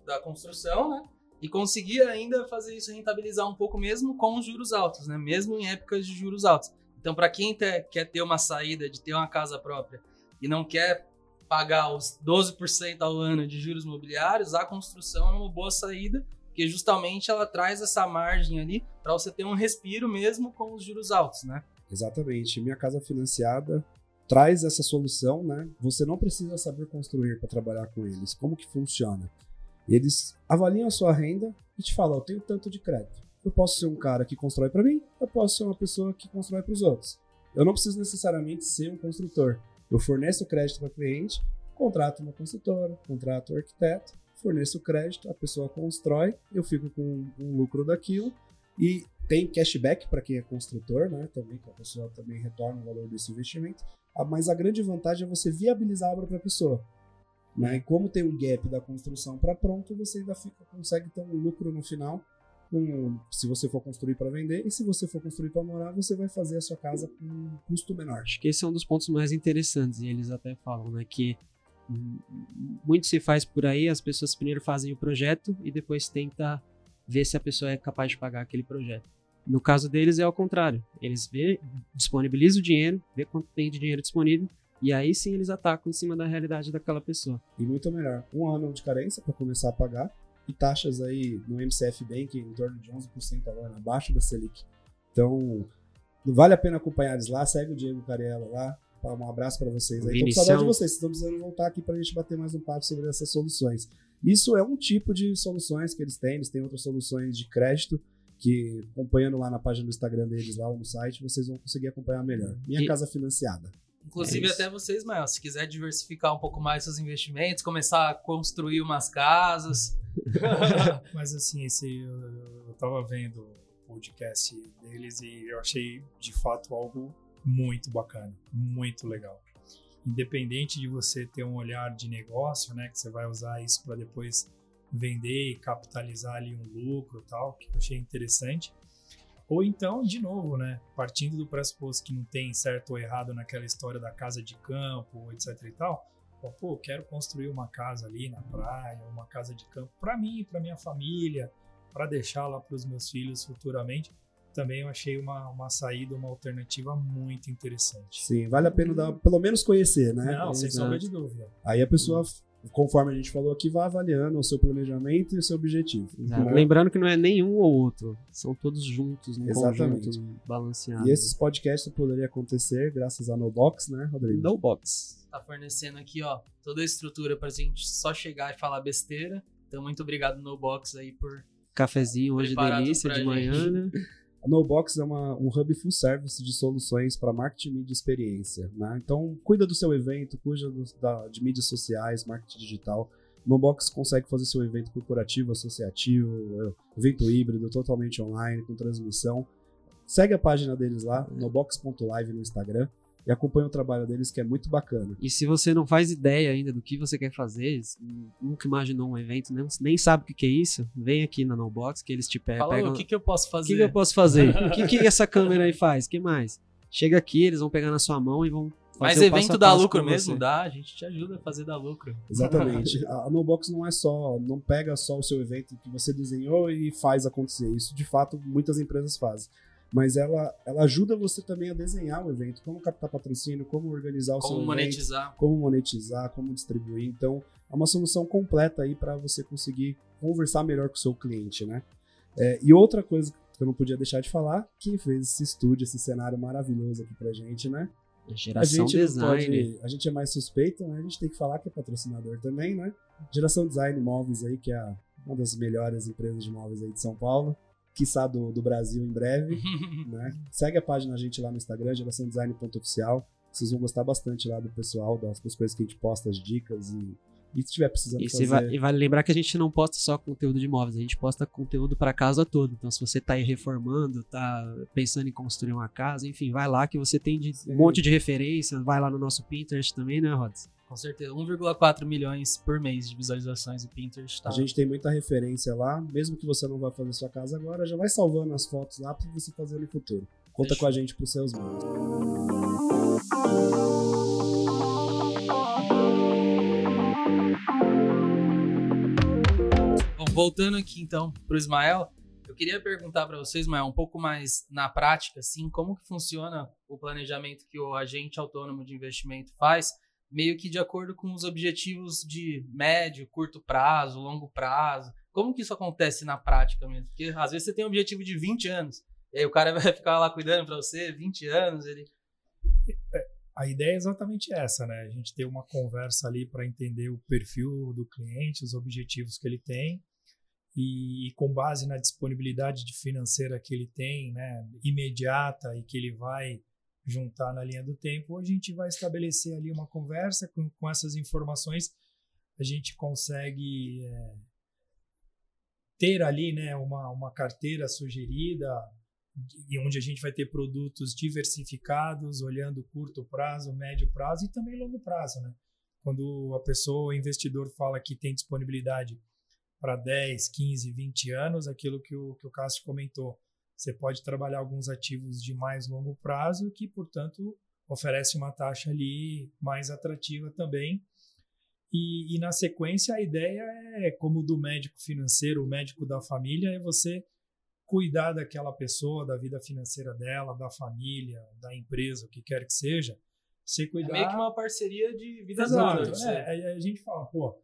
Speaker 2: da construção, né? E conseguir ainda fazer isso rentabilizar um pouco mesmo com os juros altos, né? Mesmo em épocas de juros altos. Então, para quem quer ter uma saída de ter uma casa própria e não quer pagar os 12% ao ano de juros imobiliários, a construção é uma boa saída, porque justamente ela traz essa margem ali para você ter um respiro mesmo com os juros altos, né?
Speaker 1: Exatamente. Minha casa financiada traz essa solução, né? Você não precisa saber construir para trabalhar com eles. Como que funciona? Eles avaliam a sua renda e te falam: eu tenho tanto de crédito. Eu posso ser um cara que constrói para mim, eu posso ser uma pessoa que constrói para os outros. Eu não preciso necessariamente ser um construtor. Eu forneço crédito para cliente, contrato uma consultora, contrato o arquiteto, forneço crédito, a pessoa constrói, eu fico com um lucro daquilo e tem cashback para quem é construtor, né? Também que a pessoa também retorna o valor desse investimento. Ah, mas a grande vantagem é você viabilizar a obra para a pessoa. Né? E como tem um gap da construção para pronto, você ainda fica, consegue ter um lucro no final. Com, se você for construir para vender e se você for construir para morar, você vai fazer a sua casa com um custo menor.
Speaker 3: Acho que esse é um dos pontos mais interessantes e eles até falam, né, que muito se faz por aí, as pessoas primeiro fazem o projeto e depois tenta ver se a pessoa é capaz de pagar aquele projeto. No caso deles é ao contrário. Eles vê, disponibilizam o dinheiro, vê quanto tem de dinheiro disponível e aí sim eles atacam em cima da realidade daquela pessoa.
Speaker 1: E muito melhor, um ano de carência para começar a pagar e taxas aí no MCF Bank em torno de 11% ao ano, abaixo da Selic. Então, não vale a pena acompanhar eles lá, segue o Diego Cariello lá. Um abraço para vocês aí. Tô saudade de vocês, vocês estão precisando voltar aqui para a gente bater mais um papo sobre essas soluções. Isso é um tipo de soluções que eles têm, eles têm outras soluções de crédito que acompanhando lá na página do Instagram deles, lá no site, vocês vão conseguir acompanhar melhor. Minha e, casa financiada.
Speaker 2: Inclusive é até vocês, Mael, se quiser diversificar um pouco mais seus investimentos, começar a construir umas casas.
Speaker 4: Mas assim, esse, eu, eu tava vendo o podcast deles e eu achei de fato algo muito bacana, muito legal. Independente de você ter um olhar de negócio, né, que você vai usar isso para depois vender e capitalizar ali um lucro tal, que eu achei interessante. Ou então, de novo, né, partindo do pressuposto que não tem certo ou errado naquela história da casa de campo, etc e tal, pô, quero construir uma casa ali na praia, uma casa de campo para mim, para minha família, para deixar lá para os meus filhos futuramente. Também eu achei uma, uma saída, uma alternativa muito interessante.
Speaker 1: Sim, vale a pena dar, pelo menos conhecer, né?
Speaker 4: Não, sem sombra de dúvida.
Speaker 1: Aí a pessoa conforme a gente falou aqui, vá avaliando o seu planejamento e o seu objetivo.
Speaker 3: Né? Lembrando que não é nenhum ou outro, são todos juntos, no Exatamente. conjunto, balanceado.
Speaker 1: E esses podcasts poderiam acontecer graças a NoBox, né, Rodrigo?
Speaker 3: NoBox.
Speaker 2: Tá fornecendo aqui, ó, toda a estrutura pra gente só chegar e falar besteira. Então, muito obrigado, NoBox, aí, por...
Speaker 3: Cafezinho hoje delícia de manhã, né?
Speaker 1: A NoBox é uma, um hub full service de soluções para marketing, mídia experiência. Né? Então, cuida do seu evento, cuida do, da, de mídias sociais, marketing digital. NoBox consegue fazer seu evento corporativo, associativo, eh, evento híbrido, totalmente online, com transmissão. Segue a página deles lá, nobox.live no Instagram e acompanha o trabalho deles, que é muito bacana.
Speaker 3: E se você não faz ideia ainda do que você quer fazer, nunca imaginou um evento, nem, nem sabe o que, é isso, vem aqui na NoBox que eles te pegam.
Speaker 2: Fala,
Speaker 3: pegam,
Speaker 2: o que, que eu posso fazer?
Speaker 3: O que, que eu posso fazer? o que, que essa câmera aí faz? O que mais? Chega aqui, eles vão pegar na sua mão e vão
Speaker 2: Mas evento dá lucro mesmo? Dá, a gente te ajuda a fazer dar lucro.
Speaker 1: Exatamente. a Nobox não é só, não pega só o seu evento que você desenhou e faz acontecer. Isso, de fato, muitas empresas fazem. Mas ela, ela ajuda você também a desenhar o evento, como captar patrocínio, como organizar o
Speaker 2: como
Speaker 1: seu
Speaker 2: monetizar.
Speaker 1: evento, como monetizar, como distribuir. Então, é uma solução completa aí para você conseguir conversar melhor com o seu cliente, né? É, e outra coisa que eu não podia deixar de falar, quem fez esse estúdio, esse cenário maravilhoso aqui pra gente, né?
Speaker 3: Geração
Speaker 1: a gente
Speaker 3: Design.
Speaker 1: Pode, a gente é mais suspeito, né? A gente tem que falar que é patrocinador também, né? Geração Design Móveis aí, que é a, uma das melhores empresas de móveis aí de São Paulo, quiçá do, do Brasil em breve, né? Segue a página a gente lá no Instagram, geraçãodesign.oficial. Vocês vão gostar bastante lá do pessoal, das, das coisas que a gente posta, as dicas e e se estiver precisando
Speaker 3: E,
Speaker 1: fazer...
Speaker 3: e vale lembrar que a gente não posta só conteúdo de imóveis, a gente posta conteúdo para casa toda. Então, se você tá aí reformando, tá pensando em construir uma casa, enfim, vai lá que você tem de- um monte de referência. Vai lá no nosso Pinterest também, né, Rods?
Speaker 2: Com certeza. 1,4 milhões por mês de visualizações o Pinterest. Tá?
Speaker 1: A gente tem muita referência lá, mesmo que você não vá fazer sua casa agora, já vai salvando as fotos lá para você fazer no futuro. Conta
Speaker 2: Fechou.
Speaker 1: com a gente pros seus móveis.
Speaker 2: Bom, voltando aqui então pro Ismael, eu queria perguntar para você, Ismael, um pouco mais na prática, assim, como que funciona o planejamento que o agente autônomo de investimento faz, meio que de acordo com os objetivos de médio, curto prazo, longo prazo. Como que isso acontece na prática mesmo? Porque às vezes você tem um objetivo de 20 anos, e aí o cara vai ficar lá cuidando para você 20 anos, ele
Speaker 4: A ideia é exatamente essa, né? A gente ter uma conversa ali para entender o perfil do cliente, os objetivos que ele tem e, e com base na disponibilidade de financeira que ele tem, né, imediata e que ele vai juntar na linha do tempo, a gente vai estabelecer ali uma conversa com, com essas informações, a gente consegue é, ter ali, né, uma, uma carteira sugerida e onde a gente vai ter produtos diversificados, olhando curto prazo, médio prazo e também longo prazo, né? Quando a pessoa, o investidor fala que tem disponibilidade para 10, 15, 20 anos, aquilo que o, que o Cássio comentou, você pode trabalhar alguns ativos de mais longo prazo que, portanto, oferece uma taxa ali mais atrativa também. E, e na sequência, a ideia é, como do médico financeiro, o médico da família, é você cuidar daquela pessoa, da vida financeira dela, da família, da empresa, o que quer que seja. Você
Speaker 2: é
Speaker 4: cuidar.
Speaker 2: meio que uma parceria de vida
Speaker 4: Exato.
Speaker 2: adulta.
Speaker 4: É, aí a gente fala, pô,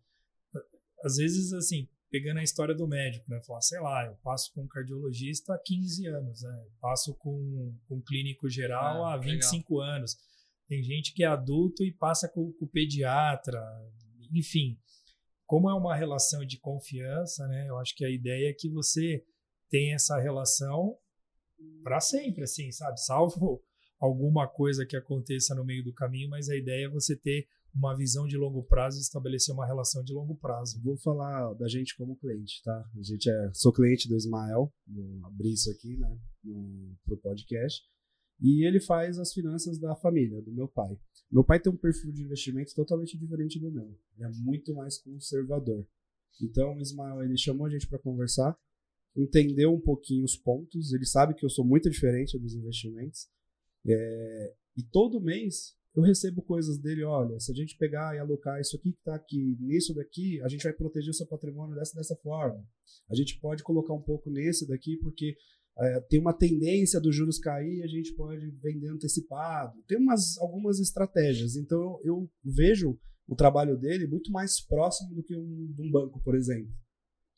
Speaker 4: às vezes assim, pegando a história do médico, né? Falar, sei lá, eu passo com um cardiologista há 15 anos, né? Eu passo com, com um clínico geral
Speaker 2: Ah,
Speaker 4: há 25 anos. Tem gente que é adulto e passa com, com o pediatra, enfim. Como é uma relação de confiança, né? Eu acho que a ideia é que você tenha essa relação para sempre, assim, sabe? Salvo alguma coisa que aconteça no meio do caminho, mas a ideia é você ter uma visão de longo prazo e estabelecer uma relação de longo prazo.
Speaker 1: Vou falar da gente como cliente, tá? A gente é, sou cliente do Ismael, vou abrir isso aqui, né, no, pro podcast. E ele faz as finanças da família, do meu pai. Meu pai tem um perfil de investimento totalmente diferente do meu. Ele é muito mais conservador. Então, o Ismael, ele chamou a gente para conversar, entendeu um pouquinho os pontos. Ele sabe que eu sou muito diferente dos investimentos. É, e todo mês eu recebo coisas dele, olha, se a gente pegar e alocar isso aqui que está aqui, nisso daqui, a gente vai proteger o seu patrimônio dessa, dessa forma. A gente pode colocar um pouco nesse daqui, porque é, tem uma tendência dos juros cair, a gente pode vender antecipado. Tem umas, algumas estratégias. Então eu vejo o trabalho dele muito mais próximo do que um, um banco, por exemplo.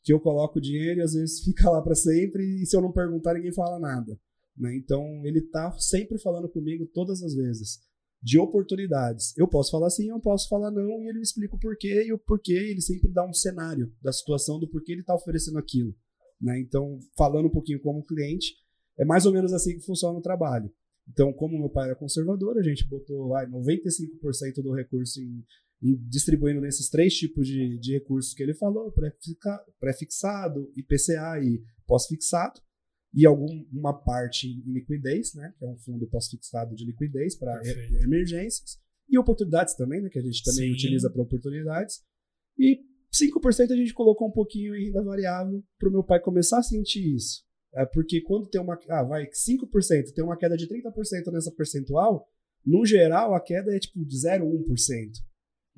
Speaker 1: Que eu coloco o dinheiro e às vezes fica lá para sempre, e se eu não perguntar, ninguém fala nada. Né? Então ele tá sempre falando comigo todas as vezes de oportunidades. Eu posso falar sim, eu posso falar não, e ele me explica o porquê, e o porquê ele sempre dá um cenário da situação do porquê ele está oferecendo aquilo. Né? Então, falando um pouquinho como cliente, é mais ou menos assim que funciona o trabalho. Então, como meu pai era conservador, a gente botou lá 95% do recurso em, em distribuindo nesses três tipos de, de recursos que ele falou, pré-fixa- pré-fixado, IPCA e pós-fixado e alguma parte em liquidez, né, que é um fundo pós-fixado de liquidez para emergências, e oportunidades também, né, que a gente também
Speaker 4: Sim.
Speaker 1: utiliza para oportunidades. E 5% a gente colocou um pouquinho em renda variável para o meu pai começar a sentir isso. É porque quando tem uma. Ah, vai, 5%, tem uma queda de 30% nessa percentual, No geral, a queda é tipo de 0,1%.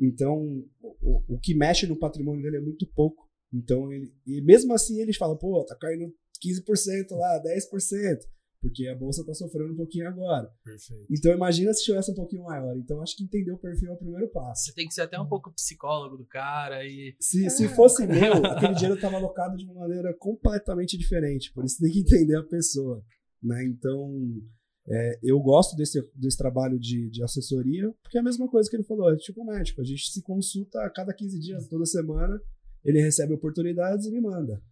Speaker 1: Então, o, o que mexe no patrimônio dele é muito pouco. Então, ele, e mesmo assim, eles falam, pô, tá caindo 15% lá, 10%, porque a bolsa tá sofrendo um pouquinho agora.
Speaker 4: Perfeito.
Speaker 1: Então, imagina se tivesse um pouquinho maior. Então, acho que entender o perfil é o primeiro passo.
Speaker 2: Você tem que ser até um pouco psicólogo do cara e.
Speaker 1: Se, se fosse meu, aquele dinheiro estava alocado de uma maneira completamente diferente. Por isso tem que entender a pessoa. Né? Então, é, eu gosto desse, desse trabalho de, de assessoria, porque é a mesma coisa que ele falou, é tipo médico. A gente se consulta a cada 15 dias, toda semana, ele recebe oportunidades e me manda.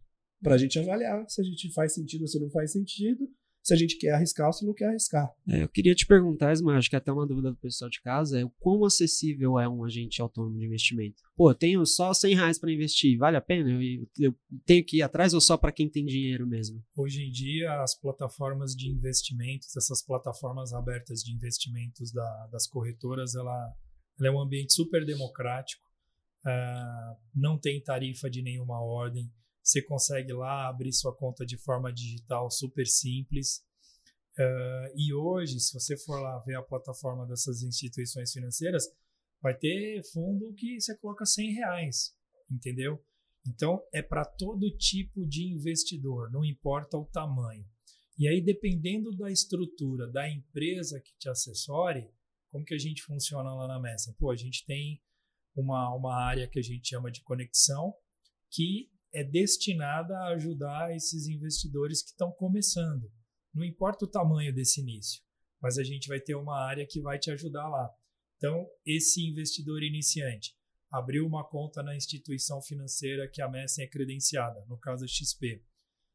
Speaker 1: Pra gente avaliar se a gente faz sentido ou se não faz sentido, se a gente quer arriscar ou se não quer arriscar.
Speaker 3: É, eu queria te perguntar, Ismael, acho que é até uma dúvida do pessoal de casa, é o quão acessível é um agente autônomo de investimento? Pô, eu tenho só 100 reais para investir, vale a pena? Eu, eu, tenho que ir atrás ou só para quem tem dinheiro mesmo?
Speaker 4: Hoje em dia, as plataformas de investimentos, essas plataformas abertas de investimentos da, das corretoras, ela, ela, é um ambiente super democrático, uh, não tem tarifa de nenhuma ordem, você consegue lá abrir sua conta de forma digital super simples. Uh, e hoje, se você for lá ver a plataforma dessas instituições financeiras, vai ter fundo que você coloca 100 reais, entendeu? Então, é para todo tipo de investidor, não importa o tamanho. E aí, dependendo da estrutura da empresa que te assessore, como que a gente funciona lá na Messa? Pô, a gente tem uma, uma área que a gente chama de conexão, que é destinada a ajudar esses investidores que estão começando. Não importa o tamanho desse início, mas a gente vai ter uma área que vai te ajudar lá. Então, esse investidor iniciante abriu uma conta na instituição financeira que a Messen é credenciada, no caso a XP.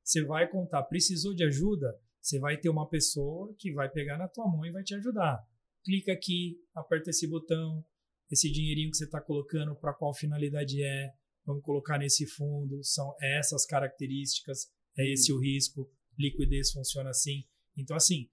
Speaker 4: Você vai contar, precisou de ajuda? Você vai ter uma pessoa que vai pegar na tua mão e vai te ajudar. Clica aqui, aperta esse botão, esse dinheirinho que você está colocando, para qual finalidade é, vamos colocar nesse fundo, são essas características, é esse o risco, liquidez funciona assim. Então, assim,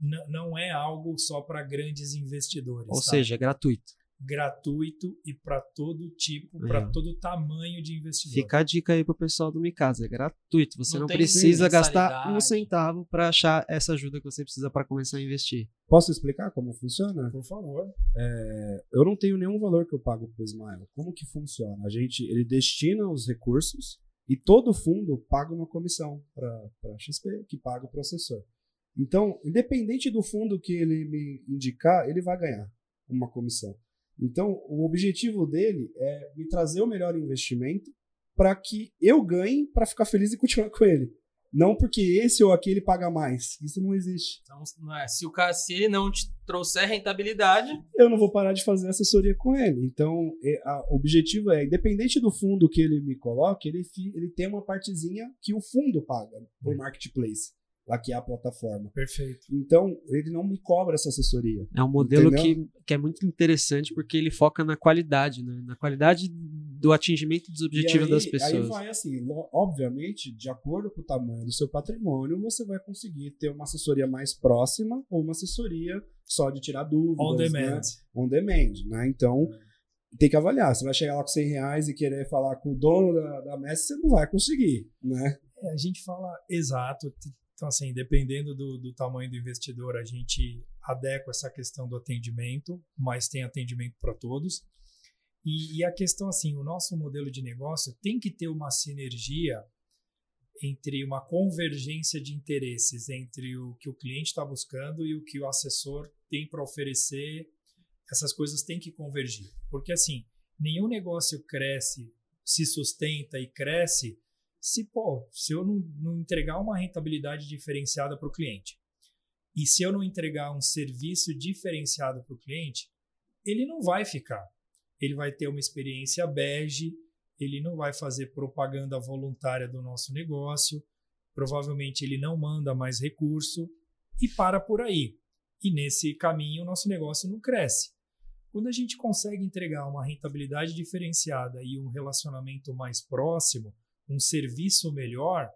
Speaker 4: não é algo só para grandes investidores.
Speaker 3: Ou
Speaker 4: tá?
Speaker 3: seja, é gratuito.
Speaker 4: Gratuito e para todo tipo, é. para todo tamanho de investidor.
Speaker 3: Fica a dica aí pro pessoal do Micasa, é gratuito. Você não, não precisa gastar um centavo para achar essa ajuda que você precisa para começar a investir.
Speaker 1: Posso explicar como funciona?
Speaker 4: Por favor.
Speaker 1: É, eu não tenho nenhum valor que eu pago pro Ismael. Como que funciona? A gente, ele destina os recursos e todo fundo paga uma comissão para a XP, que paga o processor. Então, independente do fundo que ele me indicar, ele vai ganhar uma comissão. Então, o objetivo dele é me trazer o melhor investimento para que eu ganhe para ficar feliz e continuar com ele. Não porque esse ou aquele paga mais. Isso não existe.
Speaker 2: Então, não é, se, o, se ele não te trouxer rentabilidade.
Speaker 1: Eu não vou parar de fazer assessoria com ele. Então, o objetivo é, independente do fundo que ele me coloque, ele, ele tem uma partezinha que o fundo paga por marketplace lá que é a plataforma.
Speaker 4: Perfeito.
Speaker 1: Então, ele não me cobra essa assessoria.
Speaker 3: É um modelo que, que é muito interessante porque ele foca na qualidade, né? na qualidade do atingimento dos objetivos
Speaker 1: aí,
Speaker 3: das pessoas.
Speaker 1: Aí vai assim, obviamente, de acordo com o tamanho do seu patrimônio, você vai conseguir ter uma assessoria mais próxima ou uma assessoria só de tirar dúvidas.
Speaker 4: On demand.
Speaker 1: Né? On demand, né? Então, tem que avaliar. Você vai chegar lá com 100 reais e querer falar com o dono da, da messa, você não vai conseguir, né?
Speaker 4: É, a gente fala exato, então, assim, dependendo do, do tamanho do investidor, a gente adequa essa questão do atendimento, mas tem atendimento para todos. E, e, a questão, assim, o nosso modelo de negócio tem que ter uma sinergia entre uma convergência de interesses entre o que o cliente está buscando e o que o assessor tem para oferecer. Essas coisas têm que convergir. Porque, assim, nenhum negócio cresce, se sustenta e cresce se, pô, se eu não, não entregar uma rentabilidade diferenciada para o cliente e se eu não entregar um serviço diferenciado para o cliente, ele não vai ficar. Ele vai ter uma experiência bege, ele não vai fazer propaganda voluntária do nosso negócio, provavelmente ele não manda mais recurso e para por aí. E nesse caminho o nosso negócio não cresce. Quando a gente consegue entregar uma rentabilidade diferenciada e um relacionamento mais próximo, um serviço melhor,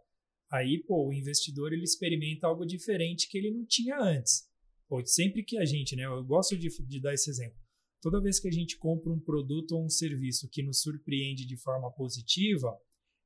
Speaker 4: aí pô, o investidor ele experimenta algo diferente que ele não tinha antes. Pô, sempre que a gente, né, eu gosto de, de dar esse exemplo. Toda vez que a gente compra um produto ou um serviço que nos surpreende de forma positiva,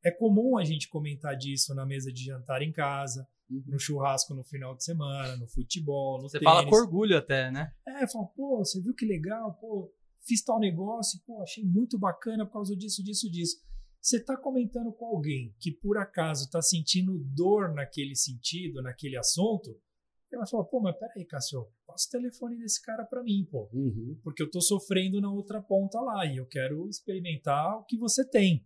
Speaker 4: é comum a gente comentar disso na mesa de jantar em casa, uhum. no churrasco no final de semana, no futebol, no
Speaker 2: Você
Speaker 4: tênis.
Speaker 2: fala com orgulho até, né?
Speaker 4: É, fala, pô, você viu que legal, pô, fiz tal negócio, pô, achei muito bacana por causa disso, disso, disso. Você está comentando com alguém que por acaso está sentindo dor naquele sentido, naquele assunto, ele vai falar, pô, mas peraí, Cássio, passa o telefone desse cara para mim, pô.
Speaker 1: Uhum.
Speaker 4: Porque eu estou sofrendo na outra ponta lá e eu quero experimentar o que você tem.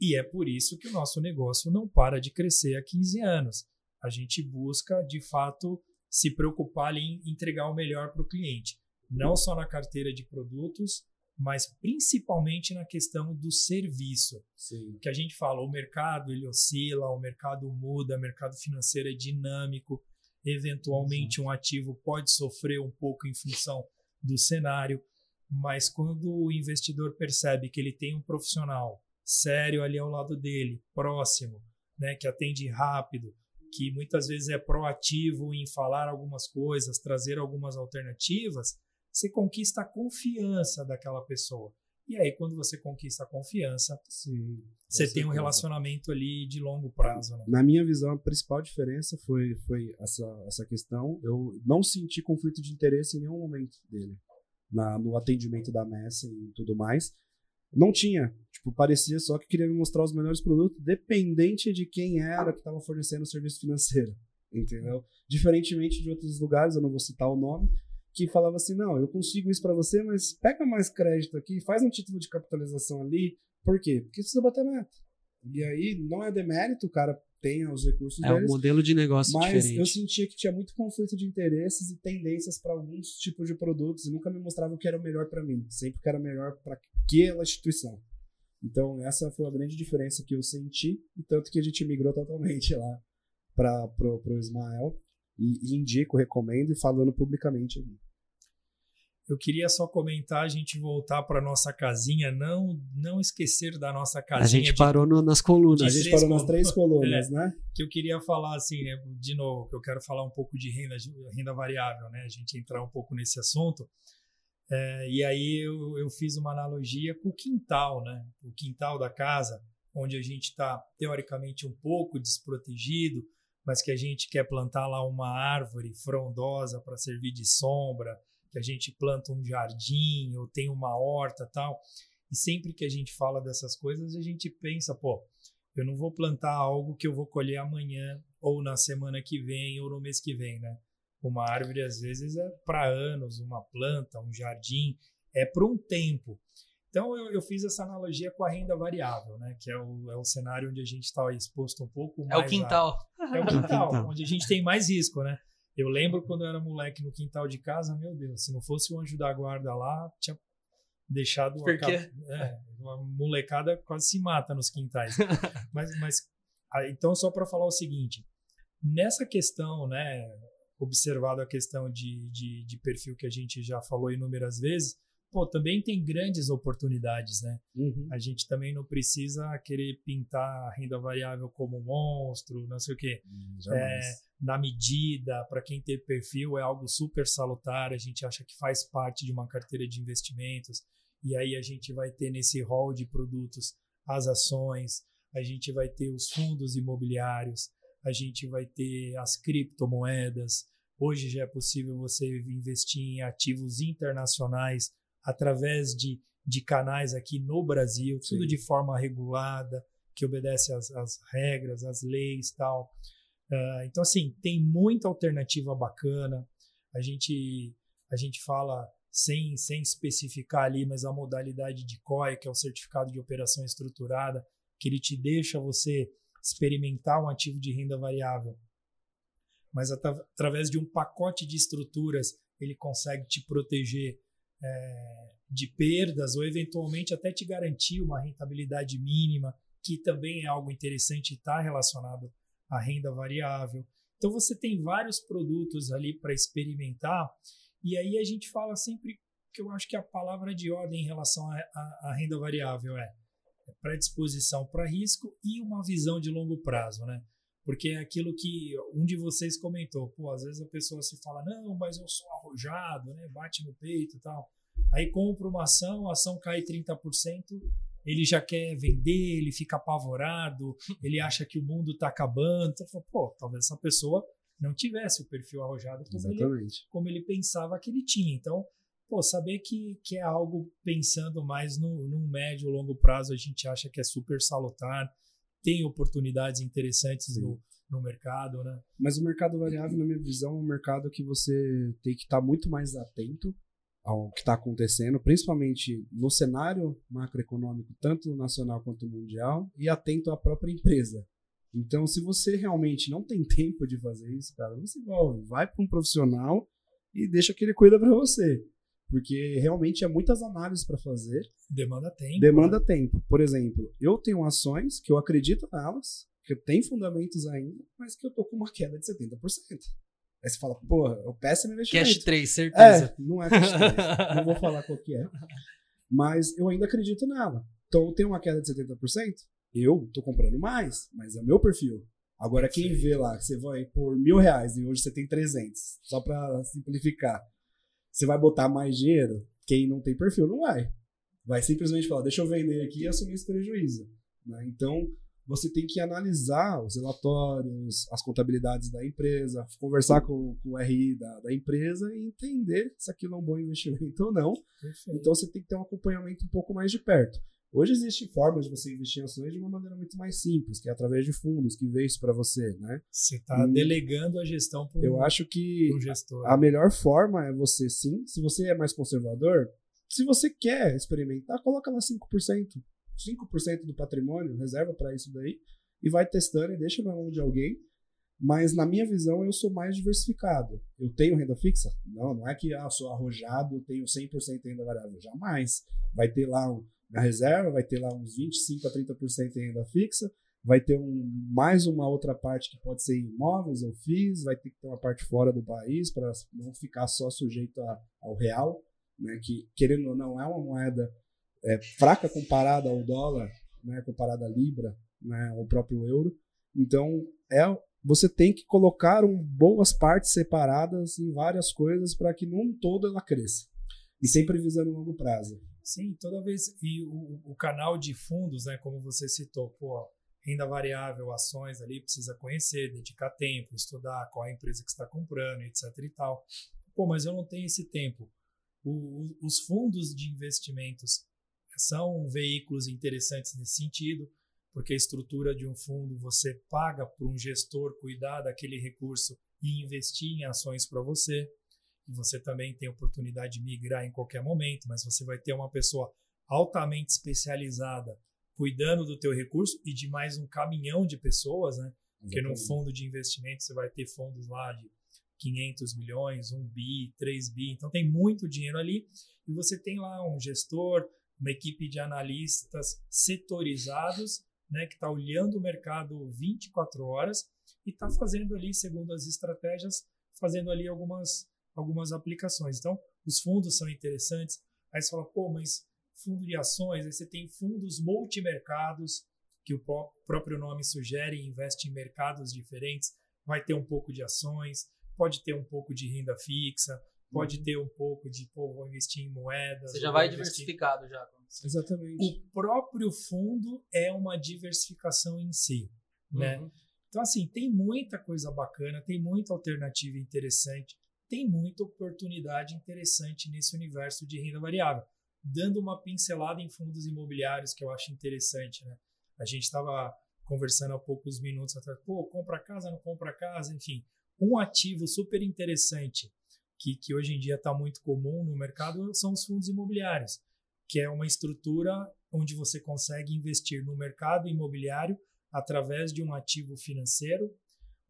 Speaker 4: E é por isso que o nosso negócio não para de crescer há 15 anos. A gente busca, de fato, se preocupar em entregar o melhor para o cliente. Não só na carteira de produtos, mas principalmente na questão do serviço.
Speaker 1: Sim.
Speaker 4: Que a gente fala, o mercado ele oscila, o mercado muda, o mercado financeiro é dinâmico, eventualmente um ativo pode sofrer um pouco em função do cenário, mas quando o investidor percebe que ele tem um profissional sério ali ao lado dele, próximo, né, que atende rápido, que muitas vezes é proativo em falar algumas coisas, trazer algumas alternativas, você conquista a confiança daquela pessoa. E aí, quando você conquista a confiança,
Speaker 1: Sim,
Speaker 4: você tem um
Speaker 1: certeza.
Speaker 4: relacionamento ali de longo prazo. Né?
Speaker 1: Na minha visão, a principal diferença foi, foi essa, essa questão. Eu não senti conflito de interesse em nenhum momento dele. Na, no atendimento da Messi e tudo mais. Não tinha. Tipo, parecia só que queria me mostrar os melhores produtos, dependente de quem era que estava fornecendo o serviço financeiro. Entendeu? Diferentemente de outros lugares, eu não vou citar o nome, que falava assim: não, eu consigo isso para você, mas pega mais crédito aqui, faz um título de capitalização ali. Por quê? Porque precisa bater meta. E aí não é demérito, o cara tem os recursos
Speaker 3: É um
Speaker 1: deles.
Speaker 3: modelo de negócio
Speaker 1: Mas
Speaker 3: diferente.
Speaker 1: eu sentia que tinha muito conflito de interesses e tendências para alguns tipos de produtos e nunca me mostrava o que era o melhor para mim, sempre que era melhor para aquela instituição. Então, essa foi a grande diferença que eu senti, tanto que a gente migrou totalmente lá para pro, pro Ismael. E, e indico, recomendo e falando publicamente aqui.
Speaker 4: Eu queria só comentar, a gente voltar para nossa casinha, não não esquecer da nossa
Speaker 3: A
Speaker 4: casinha.
Speaker 3: gente
Speaker 4: de-
Speaker 3: parou no- nas colunas.
Speaker 1: A
Speaker 4: De
Speaker 1: gente
Speaker 4: três
Speaker 1: parou nas
Speaker 4: colunas.
Speaker 1: três colunas, né?
Speaker 4: que eu queria falar assim, né, de novo, que eu quero falar um pouco de renda, renda variável, né? A gente entrar um pouco nesse assunto. É, e aí eu, eu fiz uma analogia com o quintal, né? O quintal da casa, onde a gente está teoricamente um pouco desprotegido, mas que a gente quer plantar lá uma árvore frondosa para servir de sombra, que a gente planta um jardim ou tem uma horta tal. E sempre que a gente fala dessas coisas, a gente pensa, pô, eu não vou plantar algo que eu vou colher amanhã, ou na semana que vem, ou no mês que vem, né? Uma árvore, às vezes, é para anos, uma planta, um jardim, é para um tempo. Então, eu, eu fiz essa analogia com a renda variável, né? Que é o, é o cenário onde a gente está exposto um pouco
Speaker 2: É
Speaker 4: mais.
Speaker 2: o quintal.
Speaker 4: É o quintal,
Speaker 3: quintal.
Speaker 4: onde a gente tem mais risco, né? Eu lembro quando eu era moleque no quintal de casa, meu Deus, se não fosse o anjo da guarda lá, tinha deixado
Speaker 2: Por
Speaker 4: a
Speaker 2: quê?
Speaker 4: cap- é, uma molecada quase se mata nos quintais. mas, mas então só para falar o seguinte, nessa questão, né, observado a questão de, de, de perfil que a gente já falou inúmeras vezes, pô, também tem grandes oportunidades, né?
Speaker 1: Uhum.
Speaker 4: A gente também não precisa querer pintar a renda variável como um monstro, não sei o quê
Speaker 1: Jamais.
Speaker 4: na medida, para quem tem perfil, é algo super salutar. A gente acha que faz parte de uma carteira de investimentos. E aí a gente vai ter nesse rol de produtos as ações, a gente vai ter os fundos imobiliários, a gente vai ter as criptomoedas. Hoje já é possível você investir em ativos internacionais através de, de canais aqui no Brasil, tudo
Speaker 1: Sim.
Speaker 4: de forma regulada, que obedece às, às regras, às leis tal. Ah, então, assim, tem muita alternativa bacana. A gente, a gente fala sem, sem especificar ali, mas a modalidade de COI, que é o Certificado de Operação Estruturada, que ele te deixa você experimentar um ativo de renda variável. Mas atra- através de um pacote de estruturas, ele consegue te proteger eh, de perdas ou eventualmente até te garantir uma rentabilidade mínima, que também é algo interessante e está relacionado à renda variável. Então você tem vários produtos ali para experimentar e aí a gente fala sempre que eu acho que a palavra de ordem em relação à- renda variável é predisposição para risco e uma visão de longo prazo, né? Porque é aquilo que um de vocês comentou, pô, às vezes a pessoa se fala, não, mas eu sou arrojado, né? Bate no peito e tal. Aí compra uma ação, a ação cai 30%, ele já quer vender, ele fica apavorado, ele acha que o mundo está acabando. Então, pô, talvez essa pessoa não tivesse o perfil arrojado como ele, como ele pensava que ele tinha. Então, pô, saber que, que é algo pensando mais no, no médio longo prazo, a gente acha que é super salutar, tem oportunidades interessantes no, no mercado, né?
Speaker 1: Mas o mercado variável, na minha visão, é um mercado que você tem que estar muito mais atento ao que está acontecendo, principalmente no cenário macroeconômico, tanto nacional quanto mundial, e atento à própria empresa. Então, se você realmente não tem tempo de fazer isso, cara, não se envolve. Vai para um profissional e deixa que ele cuida para você. Porque realmente é muitas análises para fazer.
Speaker 4: Demanda tempo.
Speaker 1: Demanda né? tempo. Por exemplo, eu tenho ações que eu acredito nelas, que tem fundamentos ainda, mas que eu tô com uma queda de 70%. Aí você fala, porra, é o péssimo investimento.
Speaker 2: Cash 3, certeza.
Speaker 1: É, não é cash 3. não vou falar qual que é. Mas eu ainda acredito nela. Então, tem uma queda de 70%, eu tô comprando mais, mas é o meu perfil. Agora, quem vê lá que você vai por mil reais e hoje você tem 300, só para simplificar, você vai botar mais dinheiro? Quem não tem perfil não vai. Vai simplesmente falar, deixa eu vender aqui e assumir esse prejuízo. Né? Então, você tem que analisar os relatórios, as contabilidades da empresa, conversar com, com o RI da, da, empresa e entender se aquilo é um bom investimento ou não. Perfeito. Então você tem que ter um acompanhamento um pouco mais de perto. Hoje existem formas de você investir em ações de uma maneira muito mais simples, que é através de fundos que vê isso para você, né?
Speaker 4: Você está delegando a gestão para
Speaker 1: Eu acho que a melhor forma é você sim, se você é mais conservador, se você quer experimentar, coloca lá 5%. 5% do patrimônio, reserva para isso daí, e vai testando e deixa na mão de alguém. Mas na minha visão, eu sou mais diversificado. Eu tenho renda fixa? Não, não é que ah, eu sou arrojado, tenho 100% renda variável. Jamais. Vai ter lá um, na reserva, vai ter lá uns 25 a 30% em renda fixa, vai ter um, mais uma outra parte que pode ser imóveis ou FIIs, vai ter que ter uma parte fora do país para não ficar só sujeito a, ao real, né, que querendo ou não é uma moeda é, fraca comparada ao dólar, né, comparada à libra, né, ao próprio euro. Então, é, você tem que colocar um, boas partes separadas em várias coisas para que num todo ela cresça. E sempre visando longo prazo.
Speaker 4: Sim, toda vez. E o, o canal de fundos, né, como você citou, pô, renda variável, ações ali, precisa conhecer, dedicar tempo, estudar qual é a empresa que está comprando, etc e tal. Pô, mas eu não tenho esse tempo. O, os fundos de investimentos são veículos interessantes nesse sentido, porque a estrutura de um fundo você paga para um gestor cuidar daquele recurso e investir em ações para você. E você também tem oportunidade de migrar em qualquer momento, mas você vai ter uma pessoa altamente especializada cuidando do teu recurso e de mais um caminhão de pessoas, né? Porque num fundo de investimento você vai ter fundos lá de 500 milhões, 1 bi, 3 bi, então tem muito dinheiro ali e você tem lá um gestor, uma equipe de analistas setorizados, né, que está olhando o mercado 24 horas e está fazendo ali, segundo as estratégias, fazendo ali algumas, algumas aplicações. Então, os fundos são interessantes. Aí você fala, pô, mas fundo de ações, aí você tem fundos multimercados, que o próprio nome sugere, investe em mercados diferentes, vai ter um pouco de ações, pode ter um pouco de renda fixa, pode uhum. ter um pouco de, pô, vou investir em moedas.
Speaker 2: Você já vai diversificado já.
Speaker 1: Exatamente.
Speaker 4: O próprio fundo é uma diversificação em si, né? Uhum. Então, assim, tem muita coisa bacana, tem muita alternativa interessante, tem muita oportunidade interessante nesse universo de renda variável. Dando uma pincelada em fundos imobiliários, que eu acho interessante, né? A gente estava conversando há poucos minutos atrás, pô, compra casa, não compra casa, enfim. Um ativo super interessante que, que hoje em dia está muito comum no mercado são os fundos imobiliários, que é uma estrutura onde você consegue investir no mercado imobiliário através de um ativo financeiro,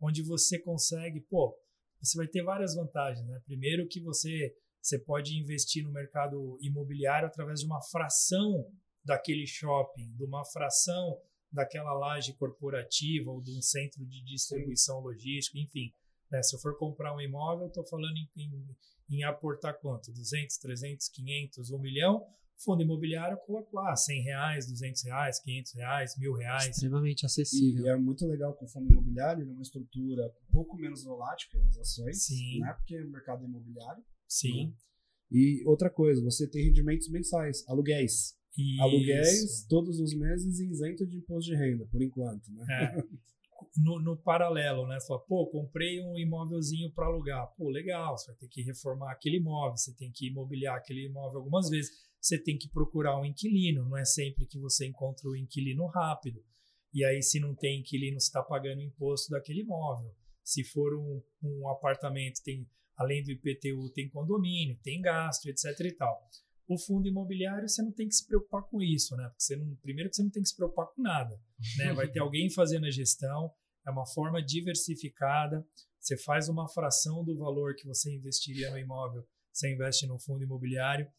Speaker 4: onde você consegue, pô, você vai ter várias vantagens, né? Primeiro que você você pode investir no mercado imobiliário através de uma fração daquele shopping, de uma fração daquela laje corporativa ou de um centro de distribuição logística, enfim. Né? Se eu for comprar um imóvel, estou falando em, em, em, aportar quanto? 200, 300, 500, 1 milhão. Fundo imobiliário, coloco lá 100 reais, 200 reais, 500 reais, mil reais.
Speaker 3: Extremamente acessível.
Speaker 1: E é muito legal com o fundo imobiliário, é uma estrutura um pouco menos volátil que as ações, Sim. né? porque é mercado imobiliário.
Speaker 4: Sim. Né?
Speaker 1: E outra coisa, você tem rendimentos mensais, aluguéis.
Speaker 4: Isso.
Speaker 1: Aluguéis todos os meses isento de imposto de renda, por enquanto, né?
Speaker 4: É. No, no paralelo, né? Você fala, pô, comprei um imóvelzinho para alugar. Pô, legal, você vai ter que reformar aquele imóvel, você tem que imobiliar aquele imóvel algumas vezes, você tem que procurar um inquilino, não é sempre que você encontra o inquilino rápido. E aí, se não tem inquilino, você está pagando imposto daquele imóvel. Se for um, um apartamento, tem além do IPTU, tem condomínio, tem gasto, etc. e tal. O fundo imobiliário, você não tem que se preocupar com isso, né? Porque você não, primeiro que você não tem que se preocupar com nada, né? Vai ter alguém fazendo a gestão, é uma forma diversificada. Você faz uma fração do valor que você investiria no imóvel, você investe no fundo imobiliário.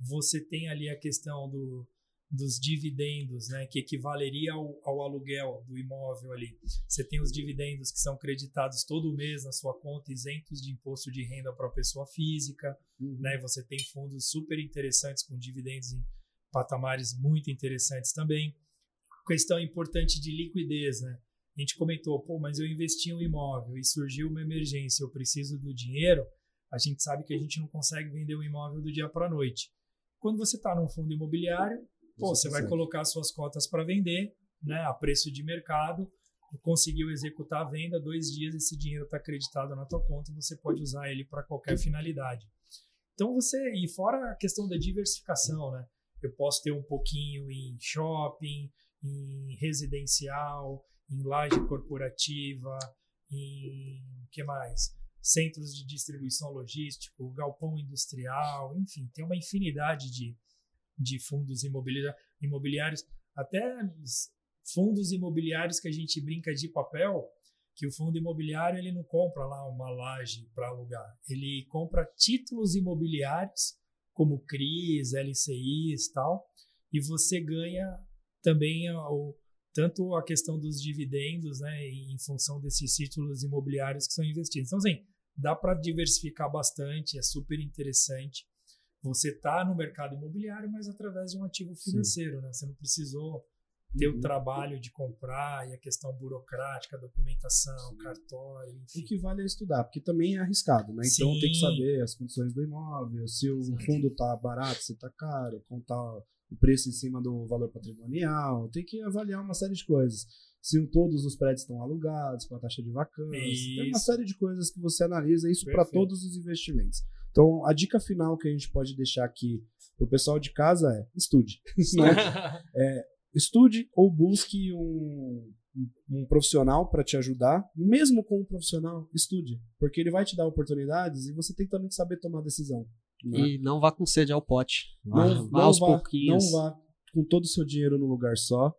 Speaker 4: Você tem ali a questão do, dos dividendos, né, que equivaleria ao, ao, aluguel do imóvel ali. Você tem os dividendos que são creditados todo mês na sua conta, isentos de imposto de renda para a pessoa física, uhum. né? Você tem fundos super interessantes com dividendos em patamares muito interessantes também. Questão importante de liquidez, né? A gente comentou, pô, mas eu investi em um imóvel e surgiu uma emergência, eu preciso do dinheiro. A gente sabe que a gente não consegue vender o um imóvel do dia para a noite. Quando você está num fundo imobiliário, Pô, você vai colocar suas cotas para vender, né, a preço de mercado, conseguiu executar a venda, dois dias esse dinheiro está acreditado na tua conta e você pode usar ele para qualquer finalidade. Então você, e fora a questão da diversificação, né? Eu posso ter um pouquinho em shopping, em residencial, em laje corporativa, em que mais? Centros de distribuição logístico, galpão industrial, enfim, tem uma infinidade de, de fundos imobiliários, até fundos imobiliários que a gente brinca de papel, que o fundo imobiliário ele não compra lá uma laje para alugar, ele compra títulos imobiliários como CRIs, LCIs tal, e você ganha também o, tanto a questão dos dividendos, né, em função desses títulos imobiliários que são investidos. Então, assim, dá para diversificar bastante, é super interessante você está no mercado imobiliário, mas através de um ativo financeiro, né? Você não precisou ter uhum. o trabalho de comprar e a questão burocrática, documentação, cartório, enfim.
Speaker 1: O que vale é estudar, porque também é arriscado, né? Então Sim. tem que saber as condições do imóvel, se o Sim. fundo está barato, se está caro, contar o preço em cima do valor patrimonial, tem que avaliar uma série de coisas. Se todos os prédios estão alugados, com a taxa de vacância, isso. tem uma série de coisas que você analisa isso para todos os investimentos. Então, a dica final que a gente pode deixar aqui pro pessoal de casa é estude. Né? é, estude ou busque um, um profissional para te ajudar. Mesmo com um profissional, estude. Porque ele vai te dar oportunidades e você tem também que saber tomar decisão.
Speaker 3: Né? E não vá com sede ao pote.
Speaker 1: Vá, não, vá não aos vá, pouquinhos. Não vá com todo o seu dinheiro no lugar só.